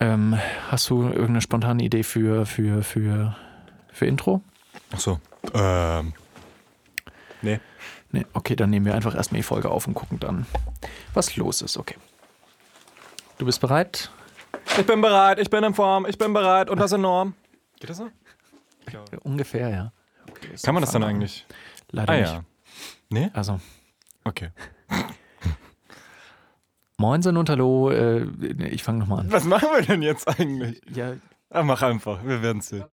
Ähm, hast du irgendeine spontane Idee für, für, für, für Intro? Ach so. Ähm. Nee. Nee, okay, dann nehmen wir einfach erstmal die Folge auf und gucken dann, was los ist. Okay. Du bist bereit? Ich bin bereit, ich bin in Form, ich bin bereit und das enorm. Geht das so? Ungefähr, ja. Okay, Kann man das dann eigentlich? Leider Ah nicht. ja. Nee? Also, Okay. Moinsen und Hallo. Äh, ich fange nochmal an. Was machen wir denn jetzt eigentlich? Ja, Ah, mach einfach, wir werden sehen.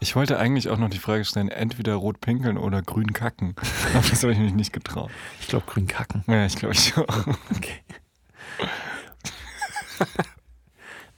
Ich wollte eigentlich auch noch die Frage stellen, entweder rot pinkeln oder grün kacken. Aber das habe ich mich nicht getraut. ich glaube grün kacken. Ja, ich glaube ich auch. Okay.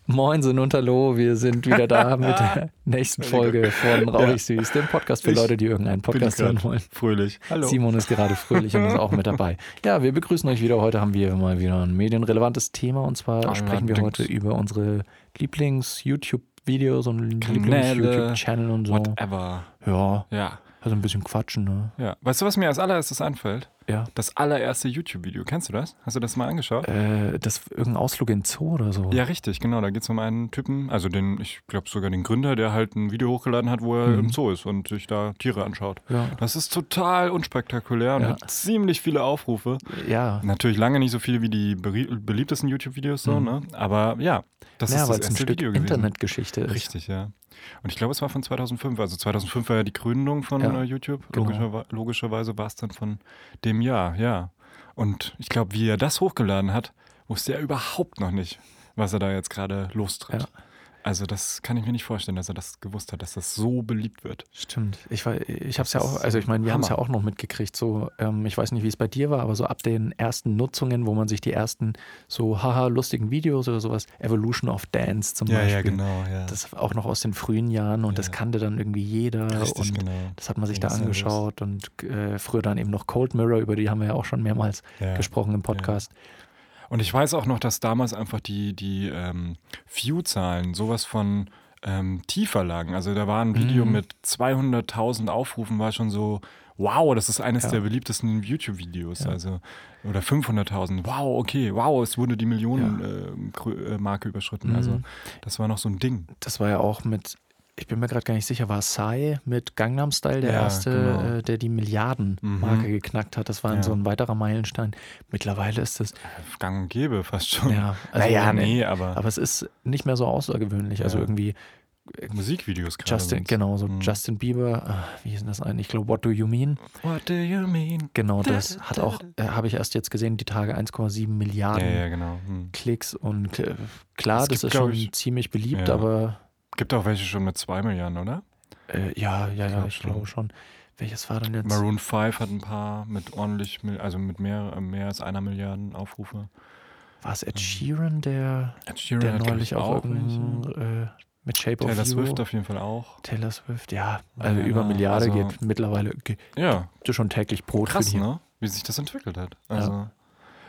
Moinsen und Hallo, wir sind wieder da mit der nächsten Folge von Rauchig Süß, dem Podcast für Ich Leute, die irgendeinen Podcast hören wollen. fröhlich. Hallo. Simon ist gerade fröhlich und ist auch mit dabei. Ja, wir begrüßen euch wieder. Heute haben wir mal wieder ein medienrelevantes Thema und zwar Allerdings. sprechen wir heute über unsere Lieblings-YouTube-Videos und Lieblings-YouTube-Channel und so. Whatever. Ja, Ja. also ein bisschen quatschen, ne? Ja. Weißt du, was mir als allererstes einfällt? Ja. Das allererste YouTube-Video. Kennst du das? Hast du das mal angeschaut? Äh, das irgendein Ausflug in Zoo oder so. Ja, richtig, genau. Da geht es um einen Typen, also den, ich glaube sogar den Gründer, der halt ein Video hochgeladen hat, wo er Mhm. im Zoo ist und sich da Tiere anschaut. Ja. Das ist total unspektakulär und Ja. hat ziemlich viele Aufrufe. Ja. Natürlich lange nicht so viele wie die beliebtesten YouTube-Videos so, Mhm. ne? Aber ja, das ja, ist das es ein erste Stück Video gewesen. Internetgeschichte ist. Richtig, ja. Und ich glaube, es war von 2005. Also 2005 war ja die Gründung von Ja, äh, YouTube. genau. Logischerwe logischerweise war es dann von dem Jahr, ja. Und ich glaube, wie er das hochgeladen hat, wusste er überhaupt noch nicht, was er da jetzt gerade lostritt. Ja. Also das kann ich mir nicht vorstellen, dass er das gewusst hat, dass das so beliebt wird. Stimmt. Ich, war- ich habe es ja Das auch, also ich meine, wir haben es ja auch noch mitgekriegt. So, ähm, ich weiß nicht, wie es bei dir war, aber so ab den ersten Nutzungen, wo man sich die ersten so haha lustigen Videos oder sowas, Evolution of Dance zum Beispiel. genau, ja. Das auch noch aus den frühen Jahren und das Ja. kannte dann irgendwie jeder Richtig, und genau. das hat man sich da ja los. angeschaut und äh, früher dann eben noch Cold Mirror, über die haben wir ja auch schon mehrmals Ja. gesprochen im Podcast. Und ich weiß auch noch, dass damals einfach die, die ähm, View-Zahlen sowas von ähm, tiefer lagen. Also da war ein Video Mhm. mit 200.000 Aufrufen, war schon so, wow, das ist eines Ja. der beliebtesten YouTube-Videos. Ja. Also, oder 500.000, wow, okay, wow, es wurde die Millionen-Marke überschritten. Mhm. Also das war noch so ein Ding. Das war ja auch mit, ich bin mir gerade gar nicht sicher, war Sai mit Gangnam Style der Ja, erste, genau. äh, der die Milliarden-Marke Mhm. geknackt hat. Das war Ja. so ein weiterer Meilenstein. Mittlerweile ist es, Gang und gäbe fast schon. ja, also, naja, nee, aber, aber es ist nicht mehr so außergewöhnlich. Also irgendwie Musikvideos gerade. Justin, sind's. genau, so Mhm. Justin Bieber, ah, wie hieß denn das eigentlich? Ich glaube, What Do You Mean? What do you mean? Genau, Da, das da, hat auch, äh, habe ich erst jetzt gesehen, die Tage 1,7 Milliarden Ja, ja, genau. Hm. Klicks und äh, klar, Es das gibt, ist schon ich- ziemlich beliebt, Ja. aber Gibt auch welche schon mit zwei Milliarden, oder? äh, ja, ja, ja, ich glaube schon. Welches war denn jetzt? Maroon 5 hat ein paar mit ordentlich, also mit mehr, äh, mehr als einer Milliarden Aufrufe. War es Ed Sheeran, der, Ed Sheeran der neulich ich, auch auch äh, mit Shape Taylor of You? Swift auf jeden Fall auch. Taylor Swift, ja, also Ja, über Milliarde also- geht mittlerweile geht Ja, schon täglich Brot krass, ne? Wie sich das entwickelt hat. Also,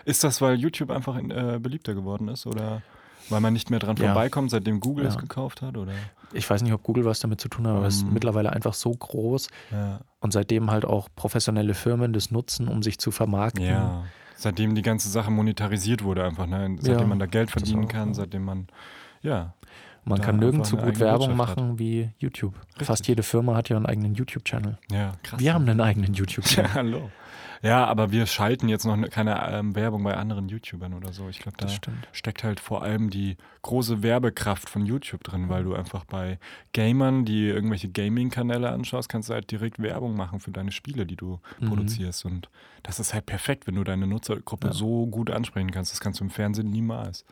Ist das, weil YouTube einfach in, äh, beliebter geworden ist oder weil man nicht mehr dran Ja. vorbeikommt, seitdem Google es Ja. gekauft hat? Oder? Ich weiß nicht, ob Google was damit zu tun hat, aber es ist Mhm. mittlerweile einfach so groß Ja. und seitdem halt auch professionelle Firmen das nutzen, um sich zu vermarkten. ja. Seitdem die ganze Sache monetarisiert wurde einfach, ne? Seitdem man da Geld verdienen auch, kann, seitdem man, ja. Man kann nirgends so gut Werbung Wirtschaft machen wie YouTube. Fast Richtig. jede Firma hat ja einen eigenen YouTube-Channel. Ja, krass. Wir haben ne? einen eigenen YouTube-Channel. Ja, hallo. Ja, aber wir schalten jetzt noch ne- keine ähm, Werbung bei anderen YouTubern oder so. Ich glaube, da steckt halt vor allem die große Werbekraft von YouTube drin, weil du einfach bei Gamern, die irgendwelche Gaming-Kanäle anschaust, kannst du halt direkt Werbung machen für deine Spiele, die du Mhm. produzierst. Und das ist halt perfekt, wenn du deine Nutzergruppe Ja. so gut ansprechen kannst. Das kannst du im Fernsehen niemals.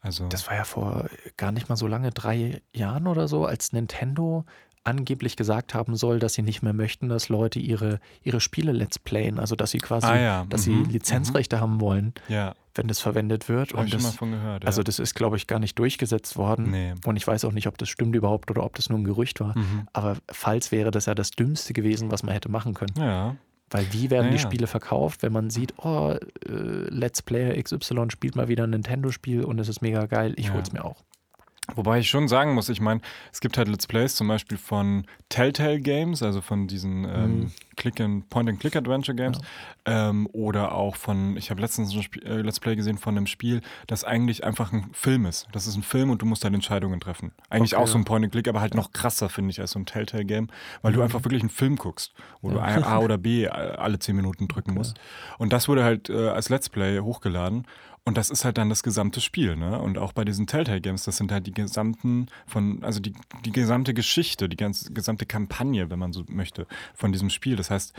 Also, Das war ja vor gar nicht mal so lange, drei Jahren oder so, als Nintendo angeblich gesagt haben soll, dass sie nicht mehr möchten, dass Leute ihre, ihre Spiele let's playen, also dass sie quasi, Ah ja, dass mhm, sie Lizenzrechte haben wollen, ja, wenn das verwendet wird. habe Und ich schon mal das, von gehört. Ja. also das ist, glaube ich, gar nicht durchgesetzt worden. nee. Und ich weiß auch nicht, ob das stimmt überhaupt oder ob das nur ein Gerücht war. Mhm. Aber falls wäre das ja das Dümmste gewesen, was man hätte machen können. Ja, Weil wie werden die Ja, ja. Spiele verkauft, wenn man sieht, oh, äh, Let's Player XY spielt mal wieder ein Nintendo-Spiel und es ist mega geil, ich Ja. hol's mir auch. Wobei ich schon sagen muss, ich meine, es gibt halt Let's Plays zum Beispiel von Telltale Games, also von diesen ähm, Mhm. Click and Point-and-Click-Adventure Games, ähm, oder auch von, ich habe letztens ein Spiel, äh, Let's Play gesehen von einem Spiel, das eigentlich einfach ein Film ist. Das ist ein Film und du musst dann Entscheidungen treffen. Eigentlich Okay, auch so ja. ein Point-and-Click, aber halt noch krasser, finde ich, als so ein Telltale-Game, weil du Mhm. einfach wirklich einen Film guckst, wo du Ja. A oder B alle zehn Minuten drücken musst. Und das wurde halt äh, als Let's Play hochgeladen. Und das ist halt dann das gesamte Spiel, ne? Und auch bei diesen Telltale Games, das sind halt die gesamten von, also die, die gesamte Geschichte, die ganze gesamte Kampagne, wenn man so möchte, von diesem Spiel. Das heißt,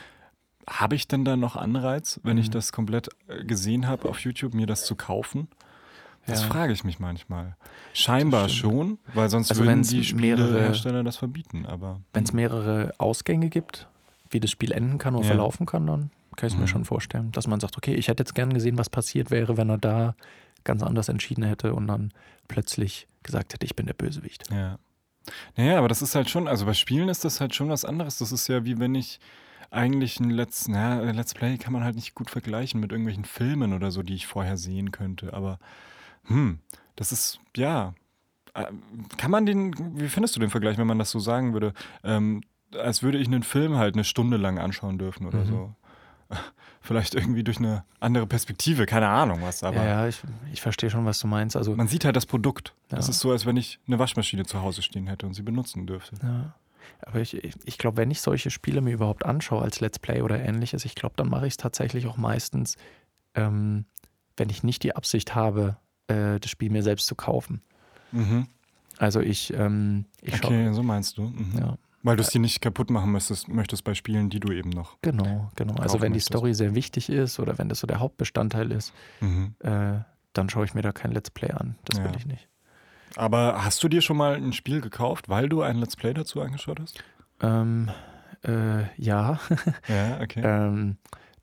habe ich denn da noch Anreiz, wenn ich Mhm. das komplett äh, gesehen habe auf YouTube, mir das zu kaufen? Das Ja. frage ich mich manchmal. Scheinbar schon, weil sonst Also würden die mehrere- Spielehersteller das verbieten. Aber Wenn es mehrere Ausgänge gibt, wie das Spiel enden kann oder Ja. verlaufen kann, dann kann ich es mir Mhm. schon vorstellen, dass man sagt, okay, ich hätte jetzt gern gesehen, was passiert wäre, wenn er da ganz anders entschieden hätte und dann plötzlich gesagt hätte, ich bin der Bösewicht. Ja. Naja, aber das ist halt schon, also bei Spielen ist das halt schon was anderes. Das ist ja wie wenn ich eigentlich ein Let's, na, ein Let's Play kann man halt nicht gut vergleichen mit irgendwelchen Filmen oder so, die ich vorher sehen könnte. Aber hm, das ist, ja. äh, Kann man den, wie findest du den Vergleich, wenn man das so sagen würde? Ähm, als würde ich einen Film halt eine Stunde lang anschauen dürfen oder Mhm. so. Vielleicht irgendwie durch eine andere Perspektive, keine Ahnung was, aber. ja, ja, ich, ich verstehe schon, was du meinst. Also, Man sieht halt das Produkt. Das Ja. ist so, als wenn ich eine Waschmaschine zu Hause stehen hätte und sie benutzen dürfte. ja. Aber ich, ich, ich glaube, wenn ich solche Spiele mir überhaupt anschaue als Let's Play oder ähnliches, ich glaube, dann mache ich es tatsächlich auch meistens, ähm, wenn ich nicht die Absicht habe, äh, das Spiel mir selbst zu kaufen. Mhm. Also ich, ähm, ich. Okay, so meinst du. Mhm. Ja, Weil du es dir nicht kaputt machen möchtest, möchtest bei Spielen, die du eben noch. genau, genau. Also wenn die möchtest. Story sehr wichtig ist oder wenn das so der Hauptbestandteil ist, Mhm. äh, dann schaue ich mir da kein Let's Play an. Das will Ja. ich nicht. Aber hast du dir schon mal ein Spiel gekauft, weil du ein Let's Play dazu angeschaut hast? Ähm, äh, ja, Ja, okay. ähm,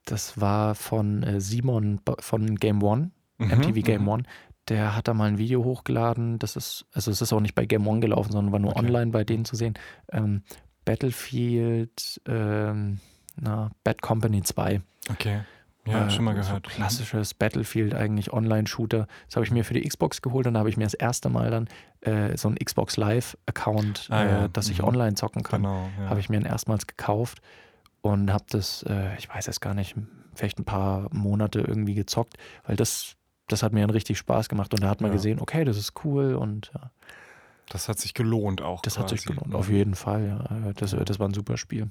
das war von äh, Simon von Game One, Mhm, MTV Game mhm. One. Der hat da mal ein Video hochgeladen. Das ist, also es ist auch nicht bei Game One gelaufen, sondern war nur Okay. online bei denen zu sehen. Ähm, Battlefield, ähm, na, Bad Company 2. Okay. Ja, Äh, schon mal so gehört. klassisches Battlefield, eigentlich Online-Shooter. Das habe ich mir für die Xbox geholt und da habe ich mir das erste Mal dann äh, so einen Xbox Live-Account, Ah, ja. äh, dass ich Mhm. online zocken kann. Genau. Ja. Habe ich mir dann erstmals gekauft und habe das, äh, ich weiß es gar nicht, vielleicht ein paar Monate irgendwie gezockt, weil das, das hat mir dann richtig Spaß gemacht und da hat man Ja. gesehen, okay, das ist cool und ja, das hat sich gelohnt auch. das hat sich quasi. gelohnt. Auf jeden Fall, ja. Das, Ja. das war ein super Spiel.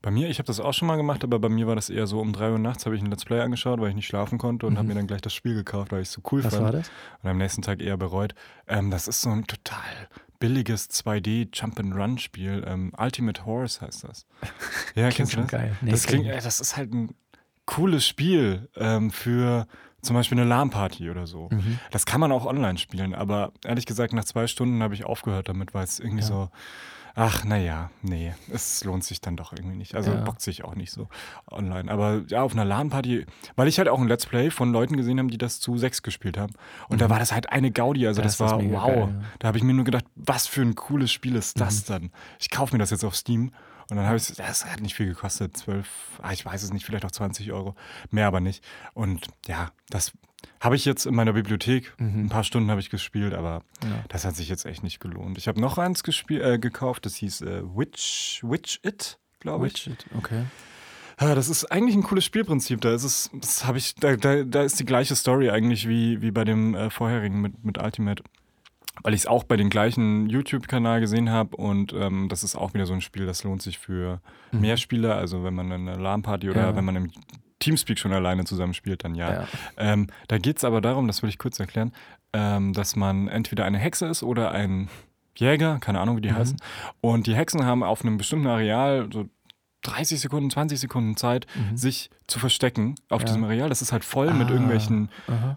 Bei mir, ich habe das auch schon mal gemacht, aber bei mir war das eher so um 3 Uhr nachts habe ich ein Let's Play angeschaut, weil ich nicht schlafen konnte und Mhm. habe mir dann gleich das Spiel gekauft, weil ich es so cool Was fand. war das? und am nächsten Tag eher bereut. Ähm, das ist so ein total billiges 2D Jump-and-Run-Spiel. Ähm, Ultimate Horse heißt das. Ja, Klingt kennst du schon das? geil. Nee, das, klingt, äh, das ist halt ein cooles Spiel ähm, für zum Beispiel eine LAN-Party oder so. Mhm. Das kann man auch online spielen, aber ehrlich gesagt, nach zwei Stunden habe ich aufgehört damit, weil es irgendwie Ja. so, ach, naja, nee, es lohnt sich dann doch irgendwie nicht. Also Ja. bockt sich auch nicht so online. Aber ja, auf einer LAN-Party, weil ich halt auch ein Let's Play von Leuten gesehen habe, die das zu sechs gespielt haben. Und da Mhm. war das halt eine Gaudi, also Da das das war wow. geil, ja. Da habe ich mir nur gedacht, was für ein cooles Spiel ist das Mhm. dann? Ich kaufe mir das jetzt auf Steam. Und dann habe ich, das hat nicht viel gekostet, 12, ah, ich weiß es nicht, vielleicht auch 20 Euro, mehr aber nicht. Und ja, das habe ich jetzt in meiner Bibliothek. Mhm. Ein paar Stunden habe ich gespielt, aber Ja. das hat sich jetzt echt nicht gelohnt. Ich habe noch eins gespiel, äh, gekauft, das hieß äh, Witch, Witch It, glaube ich. Widget, okay. Ja, das ist eigentlich ein cooles Spielprinzip. Da ist es, das habe ich, da, da, da ist die gleiche Story eigentlich wie, wie bei dem äh, vorherigen mit, mit Ultimate. Weil ich es auch bei den gleichen YouTube-Kanal gesehen habe und ähm, das ist auch wieder so ein Spiel, das lohnt sich für Mhm. mehr Spieler. Also wenn man eine LAN-Party oder Ja. wenn man im Teamspeak schon alleine zusammenspielt, dann ja. Ja. Ähm, da geht es aber darum, das will ich kurz erklären, ähm, dass man entweder eine Hexe ist oder ein Jäger, keine Ahnung, wie die Mhm. heißen. Und die Hexen haben auf einem bestimmten Areal so 30 Sekunden, 20 Sekunden Zeit, Mhm. sich zu verstecken auf Ja. diesem Areal. Das ist halt voll mit Ah. irgendwelchen Aha.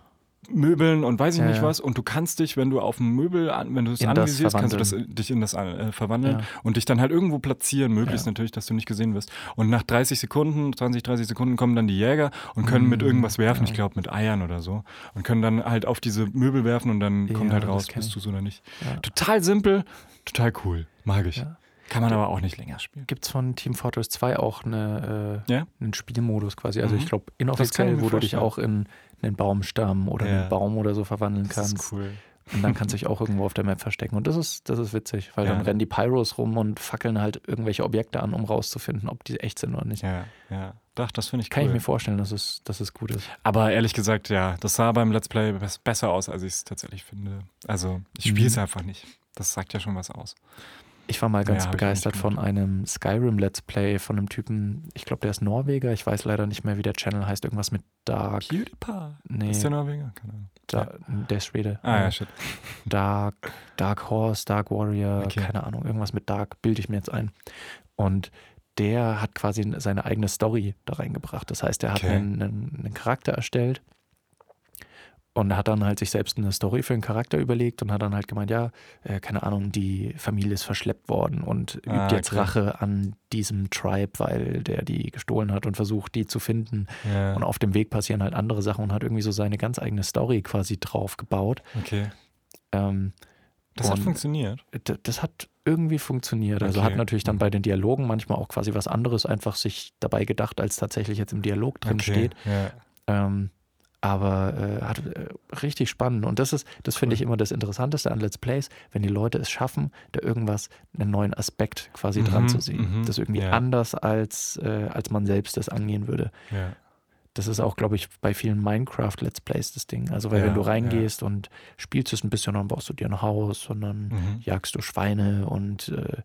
Möbeln und weiß ich Ja, nicht was. Und du kannst dich, wenn du auf dem Möbel, wenn du es anvisierst, kannst du das, dich in das äh, verwandeln Ja. und dich dann halt irgendwo platzieren, möglichst Ja. natürlich, dass du nicht gesehen wirst. Und nach 30 Sekunden, 20, 30 Sekunden kommen dann die Jäger und können mit Mhm, irgendwas werfen, ich glaube mit Eiern oder so. Und können dann halt auf diese Möbel werfen und dann kommt halt raus, bist du es oder nicht. Total simpel, total cool. Mag ich. Ja. Kann man aber auch nicht länger spielen. Gibt es von Team Fortress 2 auch eine, äh, Ja? einen Spielmodus quasi? Also Mhm. ich glaube kann inoffiziell, wo du dich auch in einen Baumstamm oder Ja. einen Baum oder so verwandeln Das kannst. ist cool. Und dann kannst du dich auch irgendwo auf der Map verstecken. Und das ist, das ist witzig, weil Ja. dann rennen die Pyros rum und fackeln halt irgendwelche Objekte an, um rauszufinden, ob die echt sind oder nicht. Ja, ja. Doch, das finde ich Kann cool. ich mir vorstellen, dass es, dass es gut ist. Aber ehrlich gesagt, ja, das sah beim Let's Play bes- besser aus, als ich es tatsächlich finde. Also, ich spiele es Mhm. einfach nicht. Das sagt ja schon was aus. Ich war mal ganz Ja, begeistert von einem Skyrim Let's Play von einem Typen, ich glaube, der ist Norweger, ich weiß leider nicht mehr, wie der Channel heißt, irgendwas mit Dark. PewDiePie. Nee, Ist der Norweger? Keine Ahnung. da, der ist Schwede. Ah, Äh, ja, shit. Dark, Dark Horse, Dark Warrior, Okay. keine Ahnung, irgendwas mit Dark, bilde ich mir jetzt ein. Und der hat quasi seine eigene Story da reingebracht. Das heißt, er hat Okay. einen, einen Charakter erstellt und hat dann halt sich selbst eine Story für den Charakter überlegt und hat dann halt gemeint, ja, äh, keine Ahnung, die Familie ist verschleppt worden und übt Ah, jetzt okay. Rache an diesem Tribe, weil der die gestohlen hat und versucht, die zu finden. Ja, Und auf dem Weg passieren halt andere Sachen und hat irgendwie so seine ganz eigene Story quasi drauf gebaut. okay. Ähm, Das hat funktioniert. Das hat irgendwie funktioniert. Also Okay. hat natürlich dann bei den Dialogen manchmal auch quasi was anderes einfach sich dabei gedacht, als tatsächlich jetzt im Dialog drin okay. steht. Ja. Ähm, aber äh, hat äh, richtig spannend. Und das ist, das finde ich immer das Interessanteste an Let's Plays, wenn die Leute es schaffen, da irgendwas, einen neuen Aspekt quasi dran Mhm, zu sehen. mhm, das irgendwie ja. anders als, äh, als man selbst das angehen würde. Ja. Das ist auch, glaube ich, bei vielen Minecraft-Let's Plays das Ding. Also, weil Ja, wenn du reingehst und spielst es ein bisschen, dann baust du dir ein Haus und dann Mhm. jagst du Schweine und äh,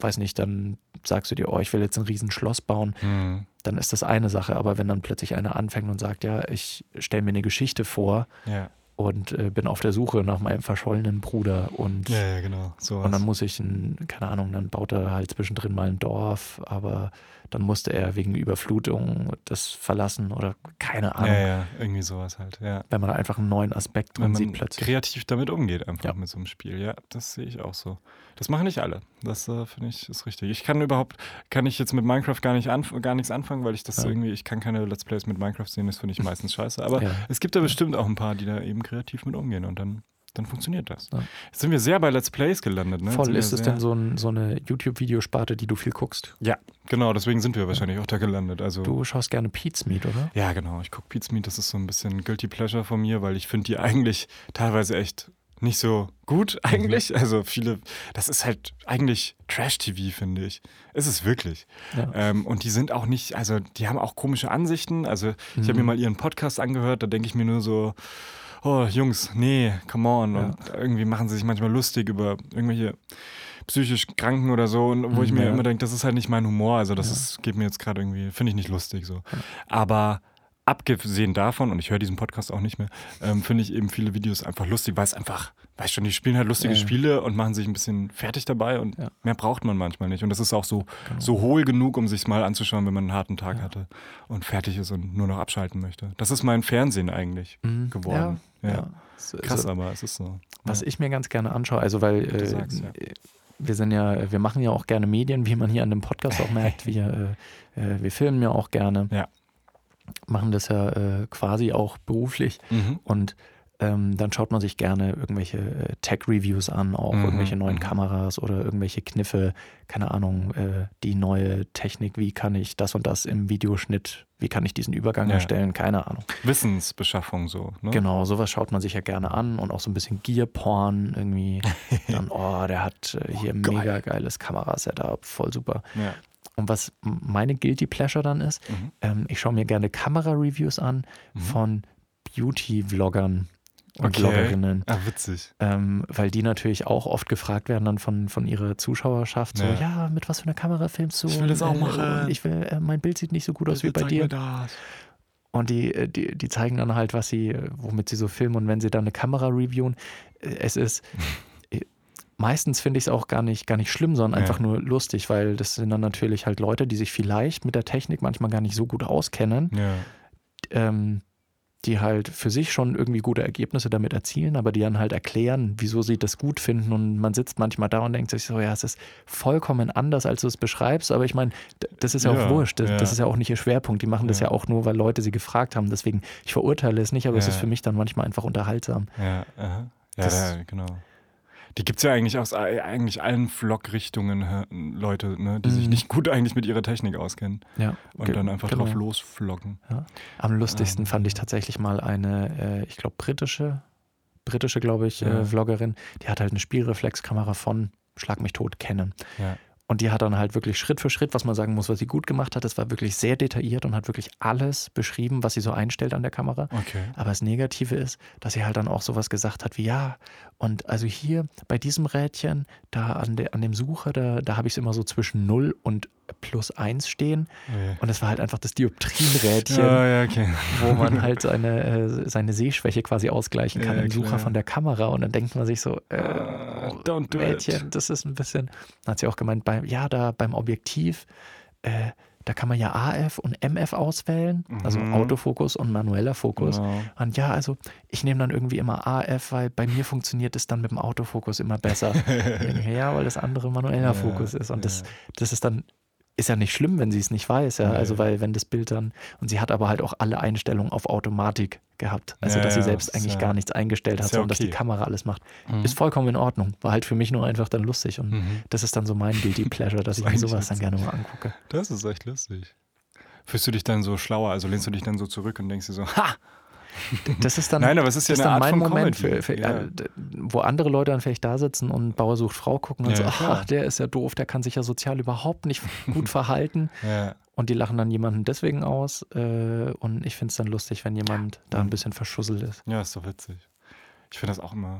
weiß nicht, dann sagst du dir, oh, ich will jetzt ein riesen Schloss bauen, Mhm. dann ist das eine Sache. Aber wenn dann plötzlich einer anfängt und sagt, ja, ich stelle mir eine Geschichte vor Ja. und äh, bin auf der Suche nach meinem verschollenen Bruder und, ja, ja, genau. So und dann muss ich, ein, keine Ahnung, dann baut er halt zwischendrin mal ein Dorf, aber dann musste er wegen Überflutung das verlassen oder keine Ahnung. ja, ja, irgendwie sowas halt. Ja. Wenn man da einfach einen neuen Aspekt drin sieht plötzlich. kreativ damit umgeht, einfach Ja. mit so einem Spiel. Ja, das sehe ich auch so. Das machen nicht alle. Das äh, finde ich ist richtig. Ich kann überhaupt, kann ich jetzt mit Minecraft gar, nicht anf gar nichts anfangen, weil ich das Ja. irgendwie, ich kann keine Let's Plays mit Minecraft sehen, das finde ich meistens scheiße. Aber es gibt da bestimmt auch ein paar, die da eben kreativ mit umgehen und dann, dann funktioniert das. Ja. Jetzt sind wir sehr bei Let's Plays gelandet. Ne? Voll, ist es denn so, ein, so eine YouTube-Videosparte, die du viel guckst? Ja, genau, deswegen sind wir wahrscheinlich auch da gelandet. Also, Du schaust gerne Pete's Meat, oder? Ja, genau. Ich gucke Pete's Meat, das ist so ein bisschen Guilty Pleasure von mir, weil ich finde die eigentlich teilweise echt nicht so gut eigentlich. Also viele, das ist halt eigentlich Trash-TV, finde ich. Ist es wirklich. Ja. Ähm, und die sind auch nicht, also die haben auch komische Ansichten. Also ich habe mir Mhm. mal ihren Podcast angehört, da denke ich mir nur so, oh Jungs, nee, come on. Ja. Und irgendwie machen sie sich manchmal lustig über irgendwelche psychisch Kranken oder so, und wo ich Mhm, mir ja. immer denke, das ist halt nicht mein Humor. Also das Ja. ist, geht mir jetzt gerade irgendwie, finde ich nicht lustig so. Aber abgesehen davon, und ich höre diesen Podcast auch nicht mehr, ähm, finde ich eben viele Videos einfach lustig, weil es einfach, weißt schon, die spielen halt lustige Ja, ja. Spiele und machen sich ein bisschen fertig dabei und Ja. mehr braucht man manchmal nicht. Und das ist auch so, Genau. so hohl genug, um sich mal anzuschauen, wenn man einen harten Tag hatte und fertig ist und nur noch abschalten möchte. Das ist mein Fernsehen eigentlich Mhm. geworden. Ja, Krass, so- aber es ist so. Was ich mir ganz gerne anschaue, also weil äh, sagst, wir sind ja, wir machen ja auch gerne Medien, wie man hier an dem Podcast auch merkt. Wir, äh, äh, wir filmen ja auch gerne. Ja. Machen das ja äh, quasi auch beruflich. Mhm. Und ähm, dann schaut man sich gerne irgendwelche äh, Tech-Reviews an, auch Mhm, irgendwelche neuen mhm. Kameras oder irgendwelche Kniffe, keine Ahnung, äh, die neue Technik, wie kann ich das und das im Videoschnitt, wie kann ich diesen Übergang Ja. erstellen, keine Ahnung. Wissensbeschaffung so. Ne? Genau, sowas schaut man sich ja gerne an und auch so ein bisschen Gear-Porn irgendwie. Dann, oh, der hat äh, hier ein geil. mega geiles Kamerasetup, voll super. Ja. Und was meine Guilty Pleasure dann ist, Mhm. ähm, ich schaue mir gerne Kamera-Reviews an Mhm. von Beauty-Vloggern und Okay. Vloggerinnen. Ah, witzig. Ähm, weil die natürlich auch oft gefragt werden dann von, von ihrer Zuschauerschaft, so, Ja. ja, mit was für einer Kamera filmst du? Ich will das auch Äh, machen. Ich will, äh, mein Bild sieht nicht so gut aus wie Bitte bei dir. Und die, äh, die, die zeigen dann halt, was sie, äh, womit sie so filmen. Und wenn sie dann eine Kamera reviewen, es ist, meistens finde ich es auch gar nicht, gar nicht schlimm, sondern Ja. einfach nur lustig, weil das sind dann natürlich halt Leute, die sich vielleicht mit der Technik manchmal gar nicht so gut auskennen, Ja. ähm, die halt für sich schon irgendwie gute Ergebnisse damit erzielen, aber die dann halt erklären, wieso sie das gut finden. Und man sitzt manchmal da und denkt sich so, ja, es ist vollkommen anders, als du es beschreibst. Aber ich meine, das ist ja, Ja, auch wurscht. Das, ja. das ist ja auch nicht ihr Schwerpunkt. Die machen das Ja. ja auch nur, weil Leute sie gefragt haben. Deswegen, ich verurteile es nicht, aber es ist für mich dann manchmal einfach unterhaltsam. Ja, aha. ja, Das- ja genau. Die gibt es ja eigentlich aus äh, eigentlich allen Vlog-Richtungen Leute, ne, die sich Mhm. nicht gut eigentlich mit ihrer Technik auskennen Ja. und Ge- dann einfach genau. drauf losvloggen. Am lustigsten Ähm. fand ich tatsächlich mal eine, äh, ich glaube, britische britische, glaube ich, äh, Ja. Vloggerin, die hat halt eine Spielreflexkamera von Schlag mich tot kennen. Ja. Und die hat dann halt wirklich Schritt für Schritt, was man sagen muss, was sie gut gemacht hat, das war wirklich sehr detailliert und hat wirklich alles beschrieben, was sie so einstellt an der Kamera. Okay. Aber das Negative ist, dass sie halt dann auch sowas gesagt hat wie, ja, und also hier bei diesem Rädchen, da an, der, an dem Sucher, da, da habe ich es immer so zwischen 0 und plus 1 stehen. Okay. Und es war halt einfach das Dioptrienrädchen, Ja, ja, okay. wo man halt seine, äh, seine Sehschwäche quasi ausgleichen kann Ja, im Sucher klar. von der Kamera. Und dann denkt man sich so, äh, don't do it. Mädchen, das ist ein bisschen, hat sie auch gemeint, bei, ja, da beim Objektiv, äh, da kann man ja AF und MF auswählen, also Mhm. Autofokus und manueller Fokus. Genau. Und ja, also ich nehme dann irgendwie immer AF, weil bei mir funktioniert es dann mit dem Autofokus immer besser. Ja, weil das andere manueller Ja, Fokus ist. Und das, ja. das ist dann, ist ja nicht schlimm, wenn sie es nicht weiß, ja. Nee. Also weil wenn das Bild dann, und sie hat aber halt auch alle Einstellungen auf Automatik gehabt. Also Ja, dass sie ja, selbst ist eigentlich ja- gar nichts eingestellt hat, ja sondern dass die okay. Kamera alles macht. Mhm. Ist vollkommen in Ordnung. War halt für mich nur einfach dann lustig. Und Mhm. das ist dann so mein Guilty Pleasure, dass Das ich mir sowas dann gerne mal angucke. Das ist echt lustig. Fühlst du dich dann so schlauer? Also lehnst du dich dann so zurück und denkst dir so, ha! Das ist dann, Nein, aber es ist ja eine Art dann mein von Moment, für, für, Ja. äh, wo andere Leute dann vielleicht da sitzen und Bauer sucht Frau gucken und Ja, so, ach, der ist ja doof, der kann sich ja sozial überhaupt nicht gut verhalten. Ja. Und die lachen dann jemanden deswegen aus. Äh, und ich finde es dann lustig, wenn jemand da ein bisschen verschusselt ist. ja, ist doch witzig. Ich finde das auch immer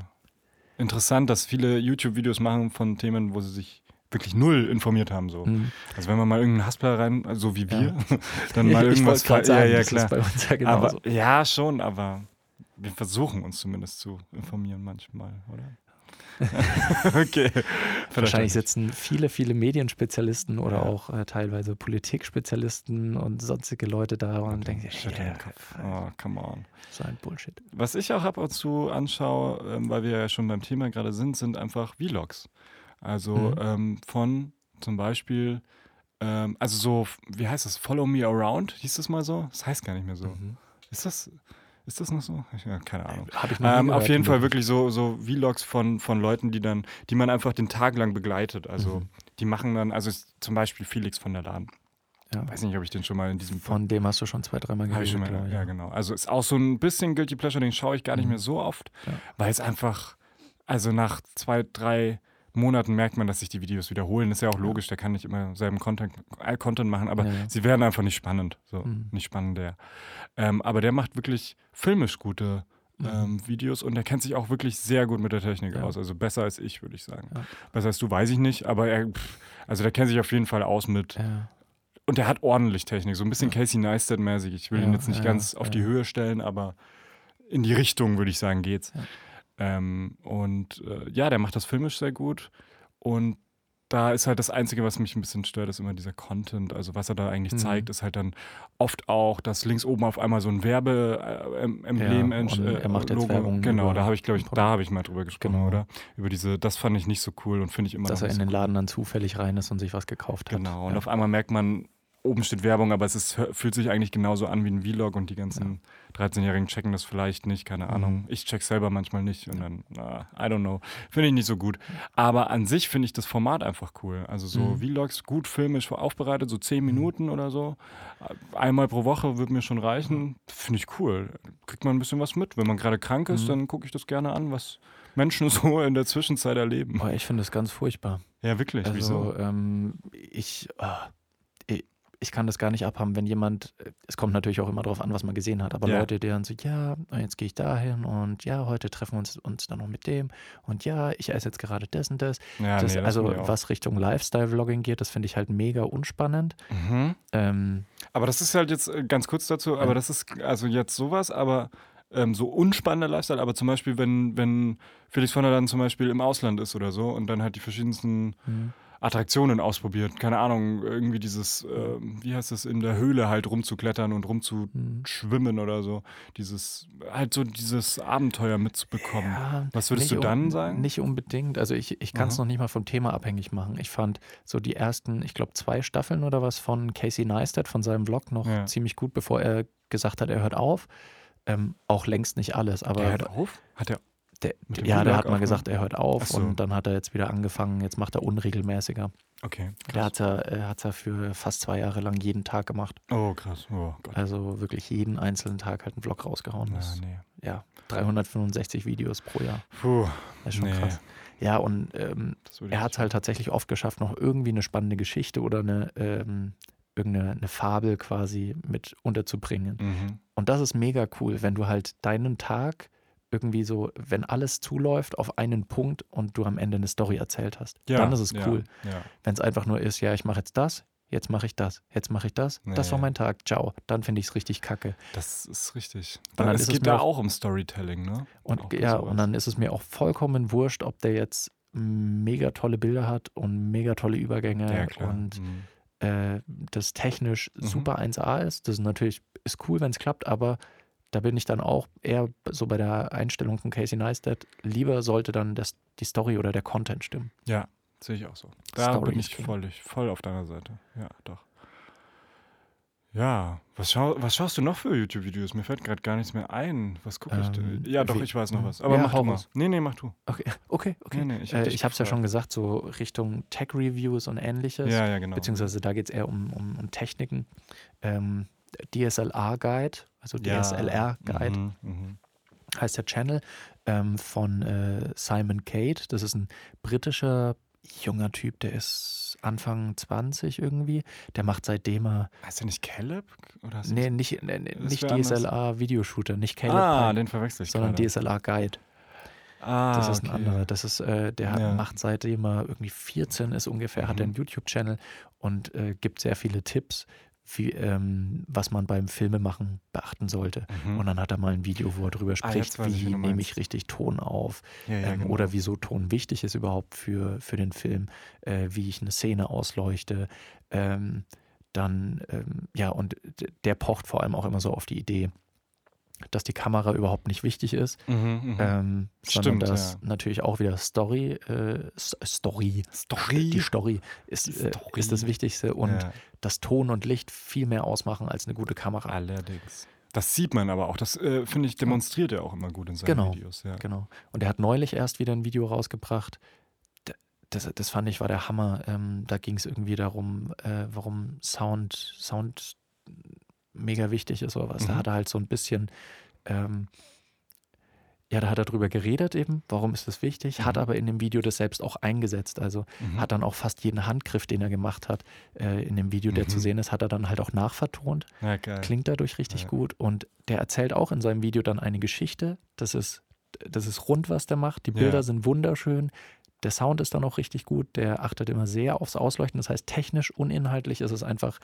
interessant, dass viele YouTube-Videos machen von Themen, wo sie sich wirklich null informiert haben. So. Mhm. Also wenn man mal irgendeinen Haspler rein, so wie Ja. wir, dann mal irgendwas ja, sagen, ja, das klar. ist bei uns ja aber, ja, schon, aber wir versuchen uns zumindest zu informieren manchmal, oder? okay. Wahrscheinlich sitzen viele, viele Medienspezialisten oder Ja. auch äh, teilweise Politikspezialisten und sonstige Leute da und denken, sich, ja, den Kopf. Oh, come on. so ein Bullshit. Was ich auch ab und zu anschaue, ähm, weil wir ja schon beim Thema gerade sind, sind einfach Vlogs. Also Mhm. ähm, von zum Beispiel, ähm, also so, wie heißt das? Follow Me Around, hieß das mal so? Das heißt gar nicht mehr so. Mhm. Ist das, ist das noch so? Ich, ja, keine Ahnung. Habe ich Ähm, auf jeden Fall aber- wirklich so, so Vlogs von, von Leuten, die dann, die man einfach den Tag lang begleitet. Also Mhm. die machen dann, also zum Beispiel Felix von der Laden. Ja. Weiß nicht, ob ich den schon mal in diesem Von dem hast du schon zwei, dreimal glaub ich, ja, genau. Also ist auch so ein bisschen Guilty Pleasure, den schaue ich gar nicht Mhm. mehr so oft, Ja. weil es einfach, also nach zwei, drei Monaten merkt man, dass sich die Videos wiederholen. Ist ja auch logisch, der kann nicht immer selben Content, äh, Content machen, aber Ja, ja. sie werden einfach nicht spannend. So, Mhm. nicht spannender. Ähm, aber der macht wirklich filmisch gute Mhm. ähm, Videos und der kennt sich auch wirklich sehr gut mit der Technik Ja. aus. Also besser als ich, würde ich sagen. Ja. Besser als du, weiß ich nicht, aber er, pff, also der kennt sich auf jeden Fall aus mit Ja. und der hat ordentlich Technik, so ein bisschen. Casey Neistat-mäßig. Ich will ihn jetzt nicht ganz auf die Höhe stellen, aber in die Richtung, würde ich sagen, geht's. Ähm, und äh, ja, der macht das filmisch sehr gut. Und da ist halt das Einzige, was mich ein bisschen stört, ist immer dieser Content. Also was er da eigentlich Mhm. zeigt, ist halt dann oft auch, dass links oben auf einmal so ein Werbeemblem Ja, und er macht jetzt Werbung Genau, da habe ich, glaube ich, da habe ich mal drüber gesprochen, Genau. oder? Über diese, das fand ich nicht so cool und finde ich immer Dass er in den Laden dann zufällig rein ist und sich was gekauft hat. Genau, und ja. auf einmal merkt man, oben steht Werbung, aber es ist, fühlt sich eigentlich genauso an wie ein Vlog und die ganzen 13-Jährigen checken das vielleicht nicht, keine Ahnung. Mhm. Ich check selber manchmal nicht und dann, na, I don't know. Finde ich nicht so gut. Aber an sich finde ich das Format einfach cool. Also so Mhm. Vlogs gut filmisch aufbereitet, so 10 Minuten oder so. Einmal pro Woche wird mir schon reichen. Finde ich cool. Kriegt man ein bisschen was mit. Wenn man gerade krank ist, Mhm. dann gucke ich das gerne an, was Menschen so in der Zwischenzeit erleben. Boah, ich finde das ganz furchtbar. Ja, wirklich. Wieso? Also ähm, ich, ah, ich, kann das gar nicht abhaben, wenn jemand, es kommt natürlich auch immer darauf an, was man gesehen hat, aber Ja. Leute, die dann so, ja, jetzt gehe ich dahin und ja, heute treffen wir uns, uns dann noch mit dem und ja, ich esse jetzt gerade das und das. Ja, das nee, das also was Richtung Lifestyle-Vlogging geht, das finde ich halt mega unspannend. Mhm. Ähm, Aber das ist halt jetzt äh, ganz kurz dazu, aber Ja. das ist also jetzt sowas, aber ähm, so unspannender Lifestyle, aber zum Beispiel, wenn, wenn Felix von der Laden zum Beispiel im Ausland ist oder so und dann halt die verschiedensten hm, Attraktionen ausprobiert, keine Ahnung, irgendwie dieses, ähm, wie heißt das, in der Höhle halt rumzuklettern und rumzuschwimmen oder so, dieses, halt so dieses Abenteuer mitzubekommen. Ja, Was würdest du dann sagen? Nicht unbedingt. Also ich, ich kann es noch nicht mal vom Thema abhängig machen. Ich fand so die ersten, ich glaube, zwei Staffeln oder was von Casey Neistat, von seinem Vlog noch Ja. ziemlich gut, bevor er gesagt hat, er hört auf. Ähm, auch längst nicht alles, aber Der hört auf? Hat er Der, ja, der hat mal gesagt, er hört auf so. und dann hat er jetzt wieder angefangen. Jetzt macht er unregelmäßiger. Okay. Der hat ja, er hat's ja für fast zwei Jahre lang jeden Tag gemacht. Oh, krass. Oh Gott. Also wirklich jeden einzelnen Tag halt einen Vlog rausgehauen. Ja, Das, nee. ja, 365 Videos pro Jahr. Puh, Das ist schon Nee. krass. Ja, und ähm, er hat es halt tatsächlich oft geschafft, noch irgendwie eine spannende Geschichte oder eine, ähm, irgendeine eine Fabel quasi mit unterzubringen. Mhm. Und das ist mega cool, wenn du halt deinen Tag irgendwie so, wenn alles zuläuft auf einen Punkt und du am Ende eine Story erzählt hast, Ja, dann ist es ja, cool. Ja. Wenn es einfach nur ist, ja, ich mache jetzt das, jetzt mache ich das, jetzt mache ich das, das war Nee. mein Tag, ciao, dann finde ich es richtig kacke. Das ist richtig. Und Da, dann es ist es geht mir da auch- um Storytelling, ne? Und ja, sowas. und dann ist es mir auch vollkommen wurscht, ob der jetzt mega tolle Bilder hat und mega tolle Übergänge Ja, und Mhm. äh, das technisch Mhm. super 1A ist. Das ist natürlich ist cool, wenn es klappt, aber da bin ich dann auch eher so bei der Einstellung von Casey Neistat. Lieber sollte dann das, die Story oder der Content stimmen. Ja, sehe ich auch so. Da Story bin ich voll, voll auf deiner Seite. Ja, doch. Ja, was, schau, was schaust du noch für YouTube-Videos? Mir fällt gerade gar nichts mehr ein. Was gucke ich Ähm, denn? Ja, doch, wie- ich weiß noch ja. was. Aber Ja, mach du mal. Nee, nee, mach du. Okay, okay, okay. Nee, nee, ich äh, ich habe es ja gefragt. schon gesagt, so Richtung Tech-Reviews und ähnliches. Ja, ja, genau. Beziehungsweise da geht es eher um, um, um Techniken. Ähm, DSLR-Guide, also Ja, DSLR-Guide Mhm, mhm. heißt der Channel ähm, von äh, Simon Cade. Das ist ein britischer junger Typ, der ist Anfang 20 irgendwie. Der macht seitdem er, Heißt der nicht Caleb? Oder nee, nicht, nee, nicht. DSLR-Videoshooter, nicht Caleb ah, Pine, den verwechsel ich sondern. DSLR-Guide. Ah, Das ist ein okay. anderer. Das ist, äh, der hat, Ja. macht seitdem er irgendwie 14 ist ungefähr, hat er einen Mhm. YouTube-Channel und äh, gibt sehr viele Tipps, wie, ähm, was man beim Filmemachen beachten sollte. Mhm. Und dann hat er mal ein Video, wo er drüber Ah, spricht, ich, wie nehme ich richtig Ton auf ja, ja, ähm, genau. oder wieso Ton wichtig ist überhaupt für, für den Film, äh, wie ich eine Szene ausleuchte. Ähm, dann, ähm, ja, und der pocht vor allem auch immer so auf die Idee, dass die Kamera überhaupt nicht wichtig ist, Mhm, mhm. ähm, sondern Stimmt, dass ja. natürlich auch wieder Story, äh, Story, Story. die Story ist, Die äh, Story. ist das Wichtigste und ja, dass Ton und Licht viel mehr ausmachen als eine gute Kamera. allerdings. Das sieht man aber auch. Das, äh, finde ich, demonstriert er auch immer gut in seinen Genau. Videos. Ja. Genau. Und er hat neulich erst wieder ein Video rausgebracht. Das, das fand ich war der Hammer. Ähm, da ging es irgendwie darum, äh, warum Sound, Sound mega wichtig ist oder was. Da Mhm. hat er halt so ein bisschen, ähm, ja, da hat er drüber geredet eben, warum ist das wichtig, hat Mhm. aber in dem Video das selbst auch eingesetzt. Also Mhm. hat dann auch fast jeden Handgriff, den er gemacht hat, äh, in dem Video, der zu Mhm. sehen ist, hat er dann halt auch nachvertont ja, klingt dadurch richtig Ja. gut und der erzählt auch in seinem Video dann eine Geschichte. Das ist, das ist rund, was der macht. Die Bilder Ja. sind wunderschön. Der Sound ist dann auch richtig gut. Der achtet immer sehr aufs Ausleuchten. Das heißt, technisch, uninhaltlich ist es einfach,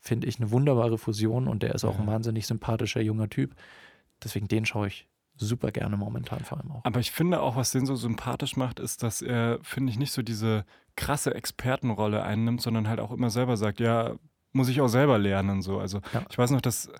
finde ich, eine wunderbare Fusion und der ist auch ein Ja. wahnsinnig sympathischer junger Typ. Deswegen den schaue ich super gerne momentan vor allem auch. Aber ich finde auch, was den so sympathisch macht, ist, dass er, finde ich, nicht so diese krasse Expertenrolle einnimmt, sondern halt auch immer selber sagt, ja, muss ich auch selber lernen. So. Also Ja. ich weiß noch, dass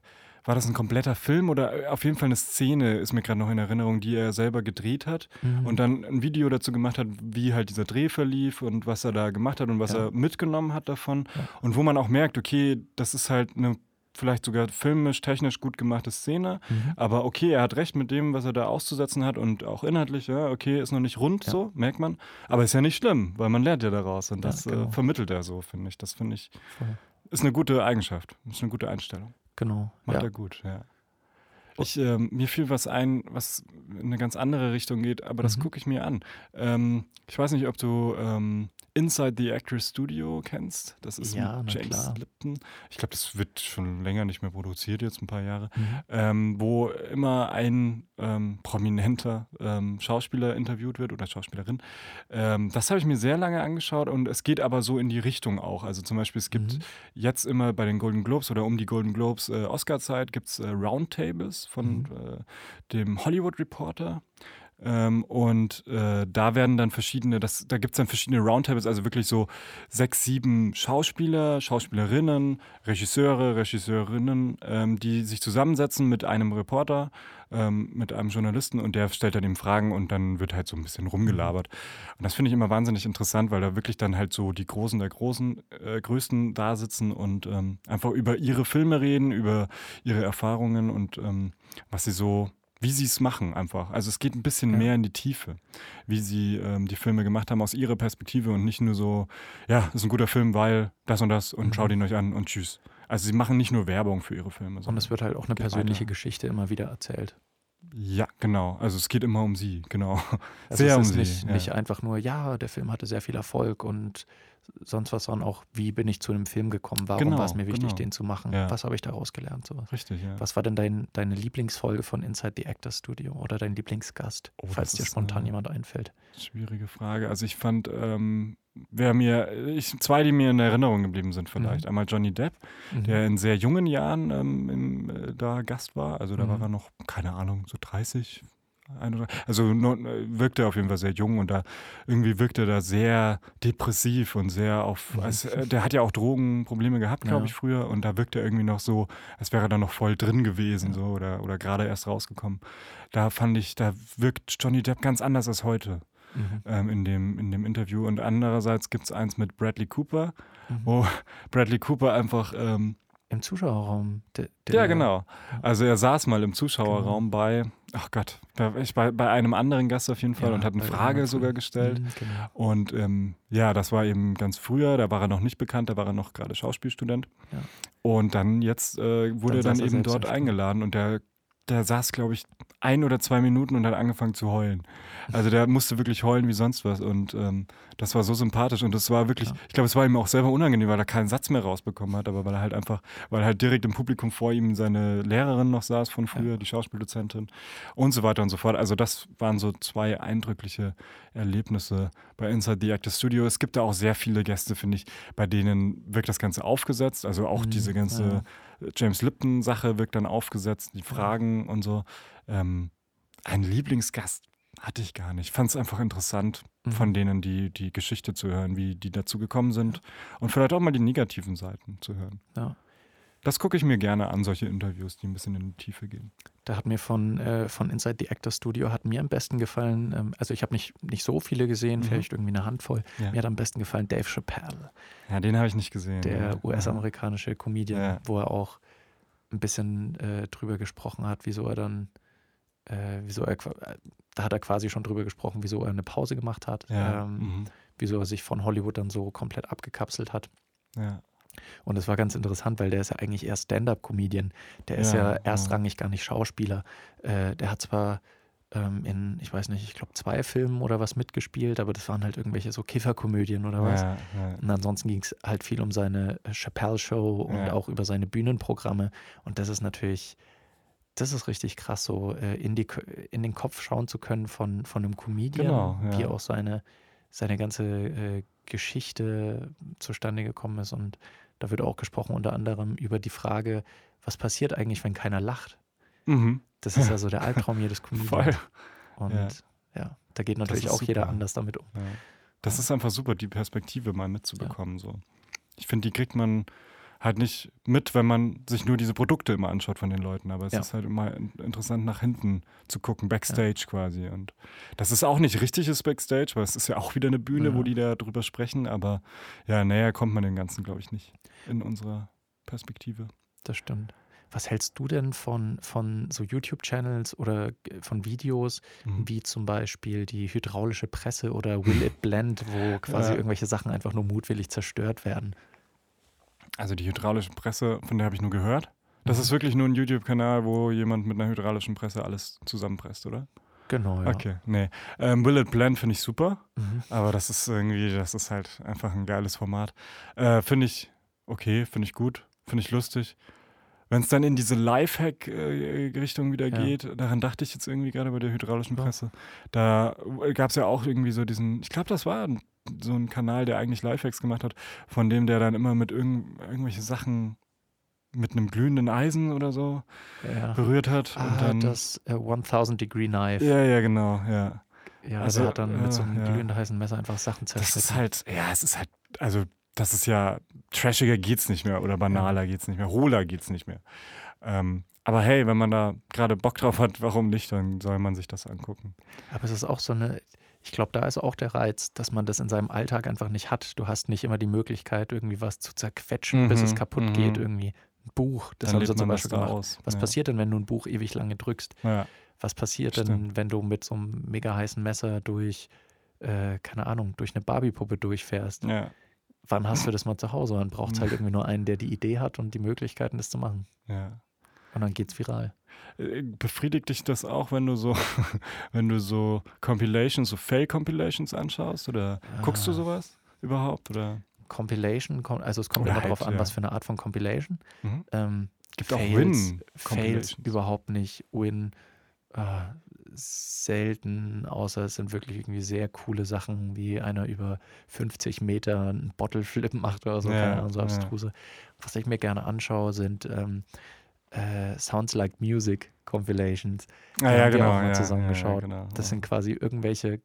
war das ein kompletter Film oder äh, auf jeden Fall eine Szene, ist mir gerade noch in Erinnerung, die er selber gedreht hat Mhm. und dann ein Video dazu gemacht hat, wie halt dieser Dreh verlief und was er da gemacht hat und was Ja. er mitgenommen hat davon. Ja. Und wo man auch merkt, okay, das ist halt eine vielleicht sogar filmisch, technisch gut gemachte Szene. Mhm. Aber okay, er hat recht mit dem, was er da auszusetzen hat und auch inhaltlich, ja, okay, ist noch nicht rund Ja. so, merkt man. Aber ist ja nicht schlimm, weil man lernt ja daraus und Ja, das genau. äh, vermittelt er so, finde ich. Das finde ich, Voll. ist eine gute Eigenschaft, ist eine gute Einstellung. Genau. Macht Ja. er gut, ja. Ich, ähm, mir fiel was ein, was in eine ganz andere Richtung geht, aber das Mhm. gucke ich mir an. Ähm, ich weiß nicht, ob du ähm, Inside the Actors Studio kennst. Das ist Ja, James klar. Lipton. Ich glaube, das wird schon länger nicht mehr produziert, jetzt ein paar Jahre. Mhm. Ähm, wo immer ein ähm, prominenter ähm, Schauspieler interviewt wird oder Schauspielerin. Ähm, das habe ich mir sehr lange angeschaut und es geht aber so in die Richtung auch. Also zum Beispiel, es gibt Mhm. jetzt immer bei den Golden Globes oder um die Golden Globes äh, Oscar-Zeit gibt es äh, Roundtables von Mhm. äh, dem Hollywood Reporter. Ähm, und äh, da werden dann verschiedene, das, da gibt es dann verschiedene Roundtables, also wirklich so sechs, sieben Schauspieler, Schauspielerinnen, Regisseure, Regisseurinnen, ähm, die sich zusammensetzen mit einem Reporter, ähm, mit einem Journalisten und der stellt dann eben Fragen und dann wird halt so ein bisschen rumgelabert. Und das finde ich immer wahnsinnig interessant, weil da wirklich dann halt so die Großen der Großen, äh, Größten da sitzen und ähm, einfach über ihre Filme reden, über ihre Erfahrungen und ähm, was sie so wie sie es machen einfach. Also es geht ein bisschen Ja. mehr in die Tiefe, wie sie ähm, die Filme gemacht haben aus ihrer Perspektive und nicht nur so, ja, ist ein guter Film, weil das und das und Mhm. schaut ihn euch an und tschüss. Also sie machen nicht nur Werbung für ihre Filme. Und es wird halt auch eine persönliche weiter. Geschichte immer wieder erzählt. Ja, genau. Also es geht immer um sie, genau. Also Sehr es um ist sie. nicht, ja. nicht einfach nur, ja, der Film hatte sehr viel Erfolg und sonst was, sondern auch, wie bin ich zu einem Film gekommen? Warum Genau, war es mir wichtig, genau. den zu machen? Ja. Was habe ich daraus gelernt? Sowas. Richtig, ja. Was war denn dein, deine Lieblingsfolge von Inside the Actors Studio oder dein Lieblingsgast, Oh, falls dir spontan jemand einfällt? Schwierige Frage. Also ich fand, ähm, wer mir, ich, zwei, die mir in Erinnerung geblieben sind vielleicht. Mhm. Einmal Johnny Depp, Mhm. der in sehr jungen Jahren ähm, im, äh, da Gast war. Also da Mhm. war er noch, keine Ahnung, so 30. ein oder- Also äh, wirkte auf jeden Fall sehr jung und da irgendwie wirkte er da sehr depressiv und sehr auf, Mhm. als, äh, der hat ja auch Drogenprobleme gehabt, glaube Ja. ich, früher und da wirkte er irgendwie noch so, als wäre er da noch voll drin gewesen Ja. so oder, oder gerade erst rausgekommen. Da fand ich, da wirkt Johnny Depp ganz anders als heute Mhm. ähm, in, dem, in dem Interview. Und andererseits gibt es eins mit Bradley Cooper, Mhm. wo Bradley Cooper einfach, ähm, Im Zuschauerraum. Der, der, ja genau, also er saß mal im Zuschauerraum bei, ach Gott, bei, ich, bei, bei einem anderen Gast auf jeden Fall Ja, und hat eine Frage sogar gestellt. Mhm, genau. Und ähm, ja, das war eben ganz früher, da war er noch nicht bekannt, da war er noch gerade Schauspielstudent. Ja. Und dann jetzt äh, wurde Dann er dann eben dort eingeladen und der, der saß, glaube ich, ein oder zwei Minuten und hat angefangen zu heulen. Also der musste wirklich heulen wie sonst was und ähm, das war so sympathisch und das war wirklich, Ja. ich glaube, es war ihm auch selber unangenehm, weil er keinen Satz mehr rausbekommen hat, aber weil er halt einfach, weil halt direkt im Publikum vor ihm seine Lehrerin noch saß von früher, die Schauspieldozentin und so weiter und so fort. Also das waren so zwei eindrückliche Erlebnisse bei Inside the Actors Studio. Es gibt da auch sehr viele Gäste, finde ich, bei denen wirkt das Ganze aufgesetzt. Also auch Mhm, diese ganze James Lipton-Sache wirkt dann aufgesetzt, die Fragen und so. Ähm, einen Lieblingsgast hatte ich gar nicht. Fand es einfach interessant, Mhm. von denen die, die Geschichte zu hören, wie die dazu gekommen sind und vielleicht auch mal die negativen Seiten zu hören. Ja. Das gucke ich mir gerne an, solche Interviews, die ein bisschen in die Tiefe gehen. Da hat mir von, äh, von Inside the Actors Studio hat mir am besten gefallen, ähm, also ich habe nicht, nicht so viele gesehen, Mhm. vielleicht irgendwie eine Handvoll. Ja, Mir hat am besten gefallen Dave Chappelle, ja den habe ich nicht gesehen. der ja. US-amerikanische Comedian, Ja. wo er auch ein bisschen äh, drüber gesprochen hat, wieso er dann, äh, wieso er, äh, da hat er quasi schon drüber gesprochen, wieso er eine Pause gemacht hat, ähm, mhm. wieso er sich von Hollywood dann so komplett abgekapselt hat. ja. Und das war ganz interessant, weil der ist ja eigentlich eher Stand-up-Comedian. Der ist Ja, ja ja. erstrangig gar nicht Schauspieler. Äh, der hat zwar ähm, in, ich weiß nicht, ich glaube zwei Filmen oder was mitgespielt, aber das waren halt irgendwelche so Kifferkomödien oder was. Ja, ja. Und ansonsten ging es halt viel um seine Chappelle-Show und Ja. auch über seine Bühnenprogramme. Und das ist natürlich, das ist richtig krass, so äh, in, die, in den Kopf schauen zu können von, von einem Comedian, Genau, ja. wie auch seine, seine ganze äh, Geschichte zustande gekommen ist. Und da wird auch gesprochen unter anderem über die Frage, was passiert eigentlich, wenn keiner lacht? Mhm. Das ist ja so der Albtraum jedes. Comedians. Und Ja. ja. da geht natürlich auch jeder super. anders damit um. Ja. Das ist einfach super, die Perspektive mal mitzubekommen. So. Ich finde, die kriegt man halt nicht mit, wenn man sich nur diese Produkte immer anschaut von den Leuten. Aber es Ja. ist halt immer in- interessant, nach hinten zu gucken, Backstage quasi. Und das ist auch nicht richtiges Backstage, weil es ist ja auch wieder eine Bühne, Ja. wo die da drüber sprechen. Aber ja, näher kommt man dem Ganzen, glaube ich, nicht in unserer Perspektive. Das stimmt. Was hältst du denn von, von so YouTube-Channels oder äh, von Videos, Mhm. wie zum Beispiel die hydraulische Presse oder Will It Blend, wo quasi Ja. irgendwelche Sachen einfach nur mutwillig zerstört werden? Also die hydraulische Presse, von der habe ich nur gehört. Das Mhm. ist wirklich nur ein YouTube-Kanal, wo jemand mit einer hydraulischen Presse alles zusammenpresst, oder? Genau, ja. Okay, nee. Ähm, Will It Blend finde ich super, Mhm. aber das ist irgendwie, das ist halt einfach ein geiles Format. Äh, finde ich okay, finde ich gut, finde ich lustig. Wenn es dann in diese Lifehack-Richtung wieder Ja. geht, daran dachte ich jetzt irgendwie gerade bei der hydraulischen Ja. Presse. Da gab es ja auch irgendwie so diesen, ich glaube, das war ein, so ein Kanal, der eigentlich Lifehacks gemacht hat, von dem der dann immer mit irgend, irgendwelche Sachen mit einem glühenden Eisen oder so ja. berührt hat. Ah, und dann, das äh, 1000 Degree Knife. ja, ja, genau, ja. Ja, also, also hat dann mit so einem ja. glühend heißen Messer einfach Sachen Das zerschnitten. ist halt, ja, es ist halt, also das ist ja, trashiger geht's nicht mehr oder banaler geht's nicht mehr, hohler geht's nicht mehr. Ähm, aber hey, wenn man da gerade Bock drauf hat, warum nicht, dann soll man sich das angucken. Aber es ist auch so eine, ich glaube, da ist auch der Reiz, dass man das in seinem Alltag einfach nicht hat. Du hast nicht immer die Möglichkeit, irgendwie was zu zerquetschen, bis es Mhm, kaputt mhm. geht. Irgendwie ein Buch, das haben sie zum Beispiel gemacht. aus. Was ja. passiert denn, wenn du ein Buch ewig lange drückst? Ja. Was passiert Stimmt. denn, wenn du mit so einem mega heißen Messer durch, äh, keine Ahnung, durch eine Barbie-Puppe durchfährst? Ja, Wann hast du das mal zu Hause? Dann braucht es halt irgendwie nur einen, der die Idee hat und die Möglichkeiten, das zu machen. Und dann geht's viral. Äh, Befriedigt dich das auch, wenn du so, wenn du so Compilations, so Fail-Compilations anschaust? Oder guckst du Ah. sowas überhaupt? Oder? Compilation, also es kommt Oder immer halt, darauf an, ja. was für eine Art von Compilation. Mhm. Ähm, Gibt auch Fails, Fails überhaupt nicht. Win äh, selten, außer es sind wirklich irgendwie sehr coole Sachen, wie einer über 50 Meter einen Bottle Flip macht oder so, Ja, keine Ahnung, so ja. abstruse. Was ich mir gerne anschaue, sind ähm, äh, Sounds Like Music Compilations. Ah, ja, genau. auch mal ja, zusammengeschaut. Ja, genau. Das sind quasi irgendwelche,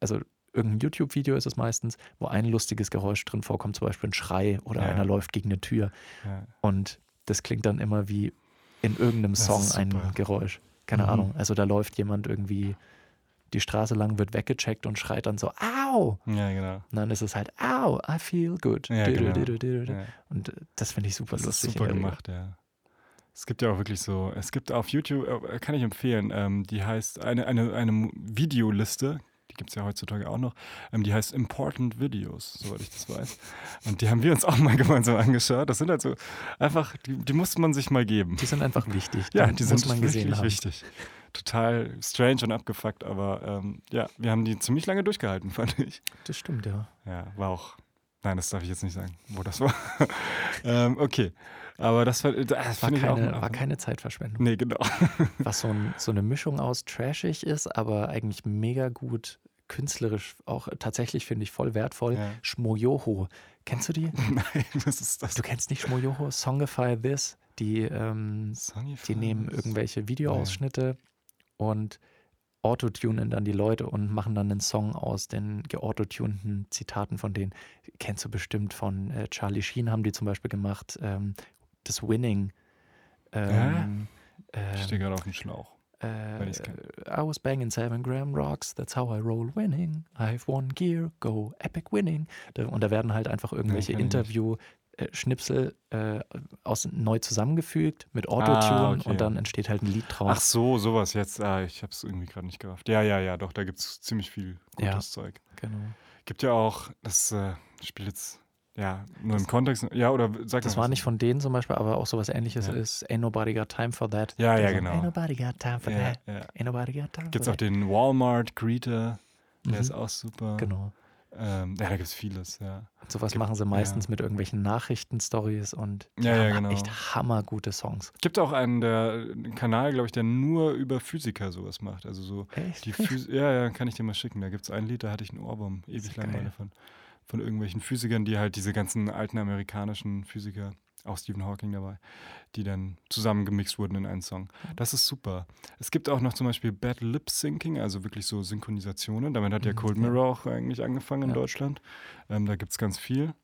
also irgendein YouTube-Video ist es meistens, wo ein lustiges Geräusch drin vorkommt, zum Beispiel ein Schrei oder einer läuft gegen eine Tür. Und das klingt dann immer wie in irgendeinem Das Song ein. Geräusch. Keine Mhm. Ahnung. Also da läuft jemand irgendwie die Straße lang, wird weggecheckt und schreit dann so, au! ja, genau. Und dann ist es halt, au, I feel good. Ja, genau. Und äh, das finde ich super Das lustig. super gemacht, ja. Es gibt ja auch wirklich so, es gibt auf YouTube, äh, kann ich empfehlen, ähm, die heißt eine, eine, eine Videoliste, die gibt es ja heutzutage auch noch, ähm, die heißt Important Videos, soweit ich das weiß. Und die haben wir uns auch mal gemeinsam angeschaut. Das sind halt so einfach, die, die muss man sich mal geben. Die sind einfach wichtig. Ja, Die sind man wirklich haben. wichtig. Total strange und abgefuckt, aber ähm, ja, wir haben die ziemlich lange durchgehalten, fand ich. Das stimmt, ja. Ja, war auch. Nein, das darf ich jetzt nicht sagen, wo das war. ähm, okay. Aber das, war- das War keine, war keine Zeitverschwendung. nee, genau. Was so, ein, so eine Mischung aus trashig ist, aber eigentlich mega gut künstlerisch, auch tatsächlich finde ich voll wertvoll. Ja. Schmoyoho. Kennst du die? Nein, was ist das? Du kennst nicht Schmoyoho? Songify This. Die, ähm, Songify die nehmen This. irgendwelche Videoausschnitte und autotunen dann die Leute und machen dann einen Song aus den geautotunten Zitaten von denen. Kennst du bestimmt von äh, Charlie Sheen, haben die zum Beispiel gemacht. Ähm, das Winning. Ähm, Ich ähm, stehe gerade auf dem Schlauch. äh. I was banging seven gram rocks, that's how I roll winning. I've one gear, go epic winning. Und da werden halt einfach irgendwelche nicht. Interview-Schnipsel äh, aus, neu zusammengefügt mit Autotune Ah, okay. und dann entsteht halt ein Lied draus. Ach so, sowas jetzt. Ah, ich habe es irgendwie gerade nicht gerafft. Ja, ja, ja, doch, da gibt es ziemlich viel Ja. gutes Zeug. Genau. Gibt ja auch, das äh, Spiel jetzt, ja, nur im Kontext. Ja, oder sag Das war nicht von denen zum Beispiel, aber auch sowas ähnliches Ja. ist Ain't Nobody Got Time for That. Ja, ja, genau. Ain't Nobody Got Time for Ja, That. ja. Ain't Nobody Got Time Gibt es for auch that. den Walmart Greeter, der Mhm. ist auch super. Genau. Ähm, ja, da gibt es vieles, ja. Sowas Gibt- machen sie meistens ja. mit irgendwelchen Nachrichten-Stories und die Ja, ja, genau. echt hammergute Songs. Gibt auch einen, der, einen Kanal, glaube ich, der nur über Physiker sowas macht. Also so Echt? die Phys Ja, ja, kann ich dir mal schicken. Da gibt es ein Lied, da hatte ich einen Ohrwurm ewig lang mal davon. Von irgendwelchen Physikern, die halt diese ganzen alten amerikanischen Physiker, auch Stephen Hawking dabei, die dann zusammengemixt wurden in einen Song. Das ist super. Es gibt auch noch zum Beispiel Bad Lip Syncing, also wirklich so Synchronisationen. Damit hat ja Mhm, Cold. Mirror auch eigentlich angefangen in Ja. Deutschland. Ähm, da gibt es ganz viel.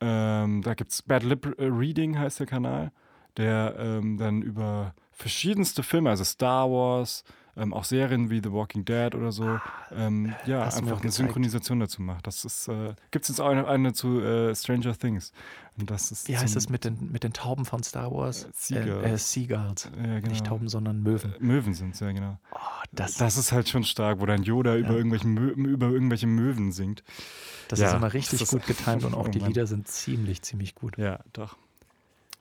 Ähm, da gibt es Bad Lip Reading, heißt der Kanal, der ähm, dann über verschiedenste Filme, also Star Wars, ähm, auch Serien wie The Walking Dead oder so, ähm, ja, Ah, du mir einfach eine. Synchronisation dazu macht. Das ist, äh, gibt es jetzt auch eine, eine zu äh, Stranger Things. Und das ist Wie heißt es mit den, mit den Tauben von Star Wars? Äh, Seagulls. Äh, äh, Seagulls. Ja, genau. Nicht Tauben, sondern Möwen. Äh, Möwen sind es, ja, genau. Oh, das Das ist halt schon stark, wo dann Yoda über, Ja. irgendwelchen Mö über irgendwelche Möwen singt. das ja, ist immer das richtig gut getimt und auch die. Lieder sind ziemlich, ziemlich gut. Ja, doch.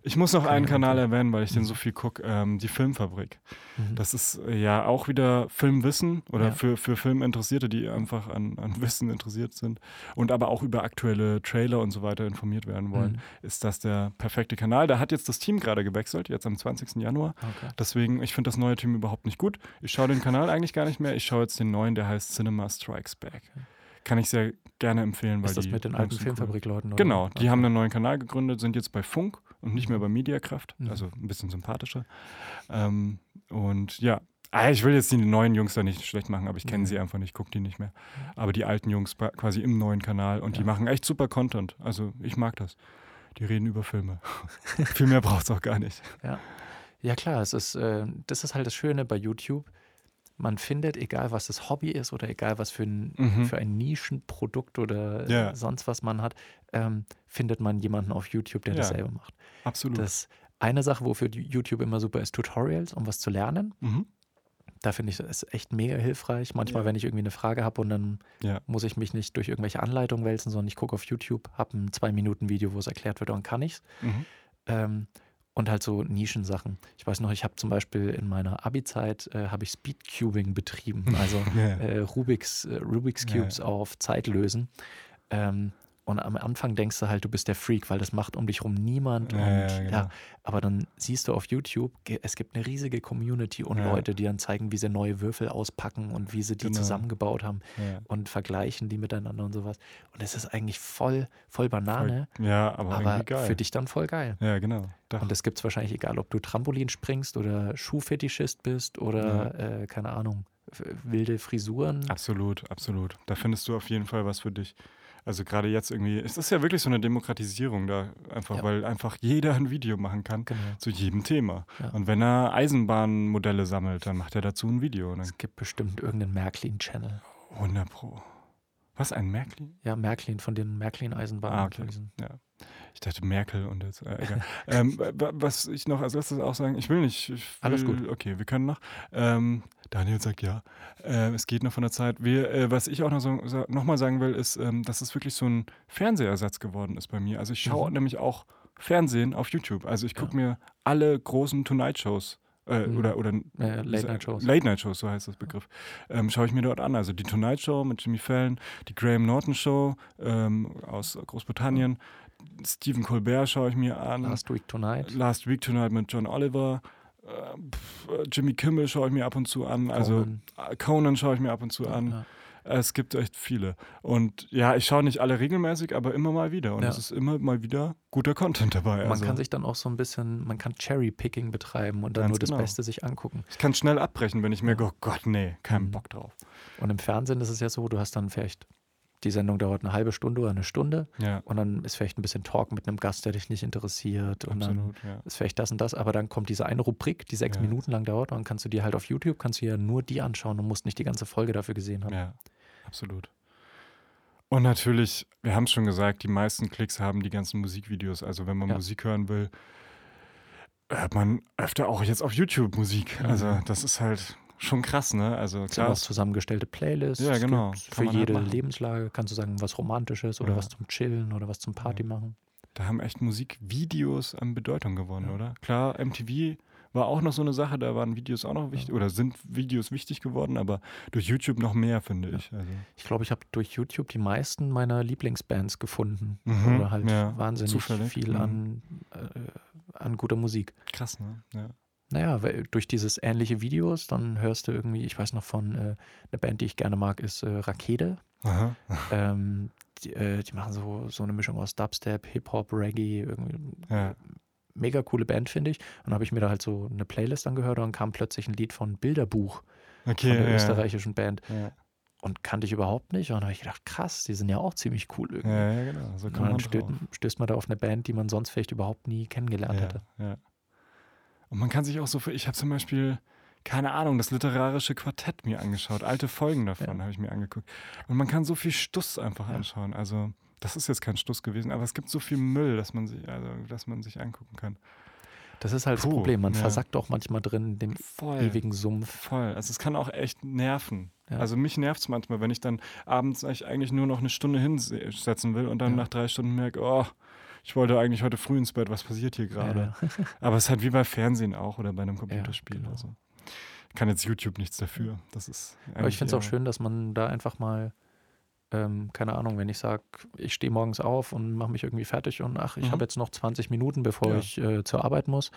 Ich muss noch einen Kanal erwähnen, weil ich den so viel gucke, ähm, die Filmfabrik. Mhm. Das ist äh, ja auch wieder Filmwissen oder Ja. für, für Filminteressierte, die einfach an, an Wissen interessiert sind und aber auch über aktuelle Trailer und so weiter informiert werden wollen, Mhm. ist das der perfekte Kanal. Da hat jetzt das Team gerade gewechselt, jetzt am 20. Januar. Okay. Deswegen, ich finde das neue Team überhaupt nicht gut. Ich schaue den Kanal eigentlich gar nicht mehr. Ich schaue jetzt den neuen, der heißt Cinema Strikes Back. Kann ich sehr gerne empfehlen, weil Ist das die mit den alten. Filmfabrikleuten? Genau, die Okay. haben einen neuen Kanal gegründet, sind jetzt bei Funk und nicht mehr bei Mediakraft, Mhm. also ein bisschen sympathischer. Ähm, und ja, ah, ich will jetzt die neuen Jungs da nicht schlecht machen, aber ich kenne Mhm. sie einfach nicht, gucke die nicht mehr. Aber die alten Jungs quasi im neuen Kanal und die Ja. machen echt super Content. Also ich mag das. Die reden über Filme. Viel mehr braucht es auch gar nicht. Ja klar, es ist, äh, das ist halt das Schöne bei YouTube. Man findet, egal was das Hobby ist oder egal was für ein, Mhm. für ein Nischenprodukt oder äh, Ja. sonst was man hat, ähm, findet man jemanden auf YouTube, der Ja. dasselbe macht. Absolut. Das eine Sache, wofür YouTube immer super ist, Tutorials, um was zu lernen. mhm. da finde ich es echt mega hilfreich. Manchmal, Ja. wenn ich irgendwie eine Frage habe und dann Ja. muss ich mich nicht durch irgendwelche Anleitungen wälzen, sondern ich gucke auf YouTube, habe ein zwei Minuten Video, wo es erklärt wird und kann ich's. Mhm. Ähm, und halt so Nischensachen. Ich weiß noch, ich habe zum Beispiel in meiner Abi-Zeit äh, habe ich Speedcubing betrieben, also Ja. äh, Rubik's, äh, Rubik's Ja, Cubes auf Zeit lösen. Ähm, und am Anfang denkst du halt, du bist der Freak, weil das macht um dich rum niemand. Ja, und, ja, genau. ja, aber dann siehst du auf YouTube, es gibt eine riesige Community und. Leute, die dann zeigen, wie sie neue Würfel auspacken und wie sie die Genau. zusammengebaut haben und vergleichen die miteinander und sowas. Und es ist eigentlich voll, voll Banane, Voll- Ja, aber, aber für dich dann voll geil. Ja, genau. Doch. Und das gibt es wahrscheinlich egal, ob du Trampolin springst oder Schuhfetischist bist oder, äh, keine Ahnung, wilde Frisuren. Absolut, absolut. Da findest du auf jeden Fall was für dich. Also gerade jetzt irgendwie, es ist ja wirklich so eine Demokratisierung da, einfach, Ja. weil einfach jeder ein Video machen kann Genau. zu jedem Thema. Ja. Und wenn er Eisenbahnmodelle sammelt, dann macht er dazu ein Video. Und dann Es gibt bestimmt irgendeinen Märklin-Channel. 100 Pro. Was, ein Märklin? Ja, Märklin von den Märklin-Eisenbahnen. Ah, okay. Ja. Ich dachte Merkel und jetzt, äh, egal. ähm, wa- wa- was ich noch als letztes auch sagen, ich will nicht. Ich will, Alles gut. Okay, wir können noch. Ähm, Daniel sagt ja. Äh, es geht noch von der Zeit. Wir, äh, was ich auch noch, so, noch mal sagen will, ist, ähm, dass es wirklich so ein Fernsehersatz geworden ist bei mir. Also ich schaue Mhm. nämlich auch Fernsehen auf YouTube. Also ich Ja. gucke mir alle großen Tonight-Shows äh, Mhm. oder, oder Äh, Late-Night-Shows. Late-Night-Shows, so heißt das Begriff. Ähm, schaue ich mir dort an. Also die Tonight Show mit Jimmy Fallon, die Graham Norton Show ähm, aus Großbritannien, Stephen Colbert schaue ich mir an. Last Week Tonight. Last Week Tonight mit John Oliver. Äh, Jimmy Kimmel schaue ich mir ab und zu an. Also Conan. äh, Conan schaue ich mir ab und zu an. Ja. Es gibt echt viele. Und ja, ich schaue nicht alle regelmäßig, aber immer mal wieder. Und Ja. es ist immer mal wieder guter Content dabei. Man also, kann sich dann auch so ein bisschen, man kann Cherry-Picking betreiben und dann Ganz nur das genau. Beste sich angucken. ich kann schnell abbrechen, wenn ich merke, oh Gott, nee, keinen Mhm. Bock drauf. Und im Fernsehen ist es ja so, du hast dann vielleicht, die Sendung dauert eine halbe Stunde oder eine Stunde Ja, und dann ist vielleicht ein bisschen Talk mit einem Gast, der dich nicht interessiert und dann absolut. Ja. ist vielleicht das und das, aber dann kommt diese eine Rubrik, die sechs Ja. Minuten lang dauert und dann kannst du dir halt auf YouTube, kannst du ja nur die anschauen und musst nicht die ganze Folge dafür gesehen haben. Ja, absolut. Und natürlich, wir haben es schon gesagt, die meisten Klicks haben die ganzen Musikvideos. Also wenn man. Musik hören will, hört man öfter auch jetzt auf YouTube Musik. Mhm. Also das ist halt schon krass, ne? Also sind klar, auch zusammengestellte Playlists. Ja, genau. Für halt jede machen. Lebenslage kannst du sagen, was Romantisches oder Ja. was zum Chillen oder was zum Party machen. da haben echt Musikvideos an Bedeutung gewonnen, Ja. oder? Klar, MTV war auch noch so eine Sache, da waren Videos auch noch wichtig oder sind Videos wichtig geworden, aber durch YouTube noch mehr, finde Ja. ich. Also, Ich glaube, ich habe durch YouTube die meisten meiner Lieblingsbands gefunden. Mhm, Oder halt ja, wahnsinnig zufällig, viel mhm. an, äh, an guter Musik. krass, ne? Ja. Naja, durch dieses ähnliche Videos, dann hörst du irgendwie, ich weiß noch von, äh, eine Band, die ich gerne mag, ist äh, Rakete. Ähm, die, äh, die machen so, so eine Mischung aus Dubstep, Hip-Hop, Reggae, irgendwie. Ja. Mega coole Band, finde ich. Und dann habe ich mir da halt so eine Playlist angehört und dann kam plötzlich ein Lied von Bilderbuch Okay, von der ja. österreichischen Band. Ja. Und kannte ich überhaupt nicht. Und dann habe ich gedacht, krass, die sind ja auch ziemlich cool irgendwie. Ja, genau. So Und dann man stößt, stößt man da auf eine Band, die man sonst vielleicht überhaupt nie kennengelernt hätte. Ja. Und man kann sich auch so für, ich habe zum Beispiel, keine Ahnung, das literarische Quartett mir angeschaut. Alte Folgen davon Ja. habe ich mir angeguckt. Und man kann so viel Stuss einfach Ja. anschauen. Also, das ist jetzt kein Stuss gewesen, aber es gibt so viel Müll, dass man sich, also, dass man sich angucken kann. Das ist halt das Puh, Problem. Man ja. versackt auch manchmal drin in dem Voll. ewigen Sumpf. Voll. Also es kann auch echt nerven. Ja. Also mich nervt es manchmal, wenn ich dann abends ich eigentlich nur noch eine Stunde hinsetzen will und dann Ja. nach drei Stunden merke, oh, ich wollte eigentlich heute früh ins Bett, was passiert hier gerade? Ja. Aber es ist halt wie bei Fernsehen auch oder bei einem Computerspiel. genau. Also kann jetzt YouTube nichts dafür. Das ist Aber ich finde es auch schön, dass man da einfach mal, ähm, keine Ahnung, wenn ich sage, ich stehe morgens auf und mache mich irgendwie fertig und ach, ich Mhm. habe jetzt noch 20 Minuten, bevor Ja. ich äh, zur Arbeit muss.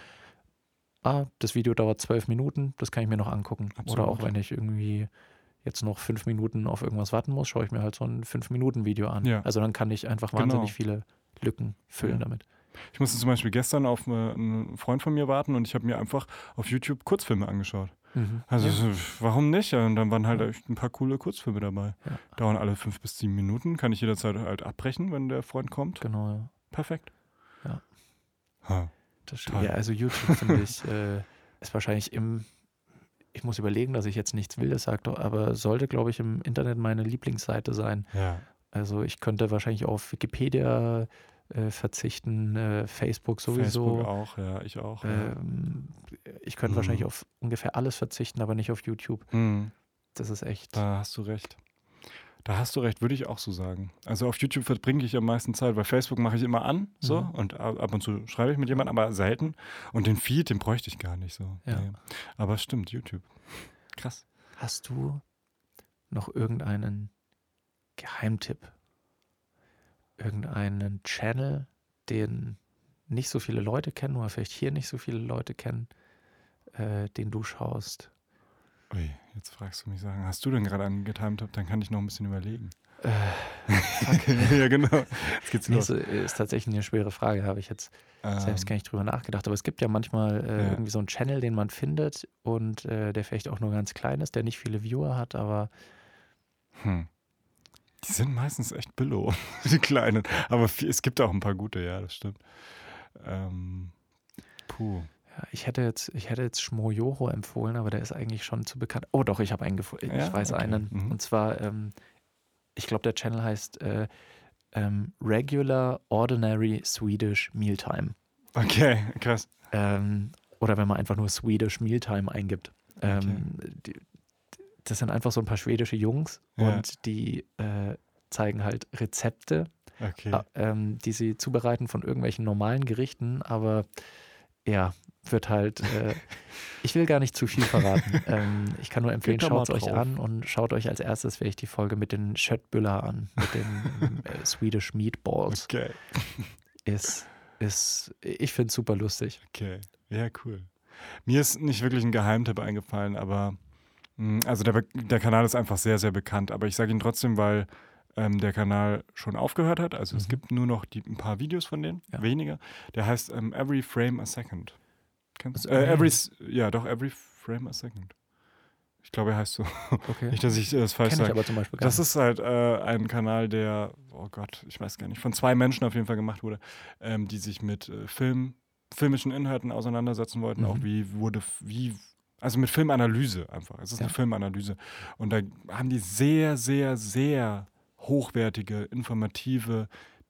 Ah, das Video dauert zwölf Minuten, das kann ich mir noch angucken. Oder auch Absolut. wenn ich irgendwie jetzt noch fünf Minuten auf irgendwas warten muss, schaue ich mir halt so ein Fünf-Minuten-Video an. Ja. Also dann kann ich einfach Genau. wahnsinnig viele Lücken füllen damit. Ich musste zum Beispiel gestern auf äh, einen Freund von mir warten und ich habe mir einfach auf YouTube Kurzfilme angeschaut. Mhm. Also ja. warum nicht? Und dann waren halt echt ein paar coole Kurzfilme dabei. Ja. Dauern alle fünf bis sieben Minuten. Kann ich jederzeit halt abbrechen, wenn der Freund kommt. Genau, ja. Perfekt. Ja. Ha. Das Toll. Ja, also YouTube finde ich, äh, ist wahrscheinlich im, ich muss überlegen, dass ich jetzt nichts Wildes sage, aber sollte, glaube ich, im Internet meine Lieblingsseite sein. Ja. Also ich könnte wahrscheinlich auf Wikipedia äh, verzichten, äh, Facebook sowieso. Facebook auch, ja, ich auch. Ähm, ich könnte Mhm. wahrscheinlich auf ungefähr alles verzichten, aber nicht auf YouTube. Hm, Das ist echt. da hast du recht. Da hast du recht, würde ich auch so sagen. Also auf YouTube verbringe ich am meisten Zeit, weil Facebook mache ich immer an, so, Mhm. und ab ab und zu schreibe ich mit jemandem, aber selten. Und den Feed, den bräuchte ich gar nicht so. Ja. Nee. Aber stimmt, YouTube. Krass. Hast du noch irgendeinen Geheimtipp? Irgendeinen Channel, den nicht so viele Leute kennen oder vielleicht hier nicht so viele Leute kennen, äh, den du schaust? Ui, jetzt fragst du mich sagen, hast du denn gerade einen getimed? Dann kann ich noch ein bisschen überlegen. Äh, ja, genau. Jetzt geht's nee, los. ist, ist tatsächlich eine schwere Frage, habe ich jetzt selbst Ähm, gar nicht drüber nachgedacht. Aber es gibt ja manchmal äh, Ja. irgendwie so einen Channel, den man findet und äh, der vielleicht auch nur ganz klein ist, der nicht viele Viewer hat, aber Hm. Die sind meistens echt billow, die kleinen. Aber es gibt auch ein paar gute, ja, das stimmt. Ähm, puh. Ja, ich hätte jetzt, ich hätte jetzt Schmoyoho empfohlen, aber der ist eigentlich schon zu bekannt. Oh doch, ich habe einen gefunden. Ja? Ich weiß Okay. einen. Mhm. Und zwar, ähm, ich glaube, der Channel heißt äh, ähm, Regular Ordinary Swedish Mealtime. Okay, krass. Ähm, oder wenn man einfach nur Swedish Mealtime eingibt. Ähm, die, das sind einfach so ein paar schwedische Jungs Ja. und die äh, zeigen halt Rezepte, Okay. ah, ähm, die sie zubereiten von irgendwelchen normalen Gerichten, aber ja, wird halt, äh, ich will gar nicht zu viel verraten. ähm, ich kann nur empfehlen, schaut es euch an und schaut euch als erstes vielleicht die Folge mit den Schöttbüller an, mit den äh, Swedish Meatballs. Okay. Ist, ist, ich finde es super lustig. Okay. Ja, cool. Mir ist nicht wirklich ein Geheimtipp eingefallen, aber also der, der Kanal ist einfach sehr, sehr bekannt. Aber ich sage ihn trotzdem, weil ähm, der Kanal schon aufgehört hat. Also es Mhm. gibt nur noch die, ein paar Videos von denen, Ja. weniger. Der heißt ähm, Every Frame a Second. Kennst du? Äh, every, ja, doch, Every Frame a Second. Ich glaube, er heißt so. Okay. Nicht, dass ich das falsch sage. Das ist halt äh, ein Kanal, der, oh Gott, ich weiß gar nicht, von zwei Menschen auf jeden Fall gemacht wurde, ähm, die sich mit äh, Film, filmischen Inhalten auseinandersetzen wollten. Mhm. Auch wie wurde, wie, also mit Filmanalyse einfach. Es ist Ja. eine Filmanalyse. Und da haben die sehr, sehr, sehr hochwertige, informative,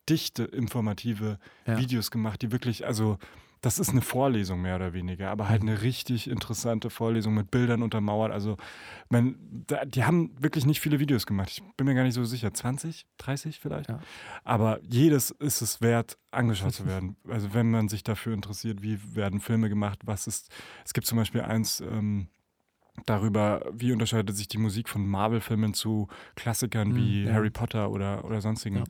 dichte, informative Ja. Videos gemacht, die wirklich, also das ist eine Vorlesung mehr oder weniger, aber halt Mhm. eine richtig interessante Vorlesung mit Bildern untermauert. Also, man, da, die haben wirklich nicht viele Videos gemacht. Ich bin mir gar nicht so sicher. 20, 30 vielleicht? Ja. Aber jedes ist es wert, angeschaut zu werden. Also, wenn man sich dafür interessiert, wie werden Filme gemacht, was ist. Es gibt zum Beispiel eins. Ähm, darüber, wie unterscheidet sich die Musik von Marvel-Filmen zu Klassikern Mhm, wie ja. Harry Potter oder, oder sonstigen Ja.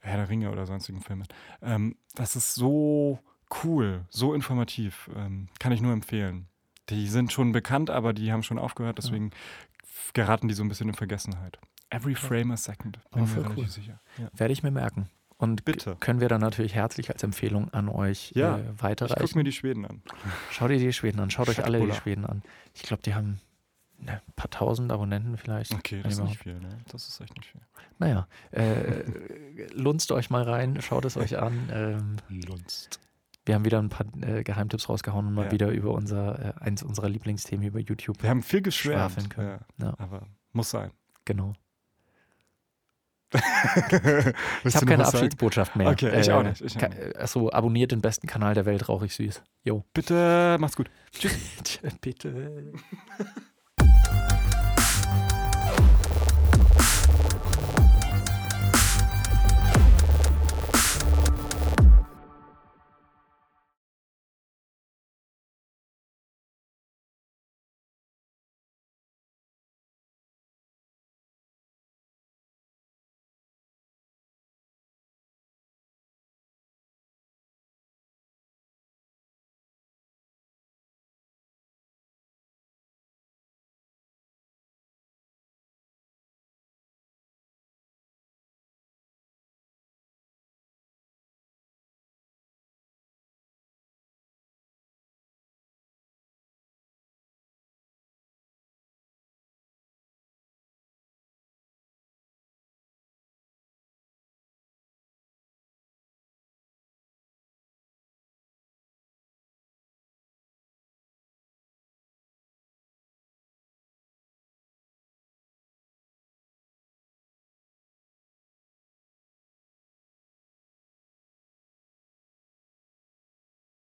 Herr der Ringe oder sonstigen Filmen. Ähm, das ist so cool, so informativ. Ähm, kann ich nur empfehlen. Die sind schon bekannt, aber die haben schon aufgehört, deswegen f- geraten die so ein bisschen in Vergessenheit. Every frame a second. Bin voll mir relativ cool. sicher. Ja. Werde ich mir merken. Und Bitte. können wir dann natürlich herzlich als Empfehlung an euch Ja, äh, Ich gucke weiterreichen. mir die Schweden an. Schaut ihr die Schweden an, schaut euch alle die. Schweden an. Ich glaube, die haben ne, ein paar tausend Abonnenten vielleicht. Okay, das ist nicht viel, ne? Das ist echt nicht viel. Naja, äh, lunzt euch mal rein, schaut es euch an. Ähm, Lunst. Wir haben wieder ein paar äh, Geheimtipps rausgehauen und mal Ja. wieder über unser, äh, eins unserer Lieblingsthemen über YouTube. Wir haben viel geschwärmt. Können. Ja, Ja. aber muss sein. Genau. Ich habe keine sagen? Abschiedsbotschaft mehr. Okay, ich auch nicht, ich ka- Achso, abonniert den besten Kanal der Welt, rauchig süß. Jo. Bitte, mach's gut. Bitte.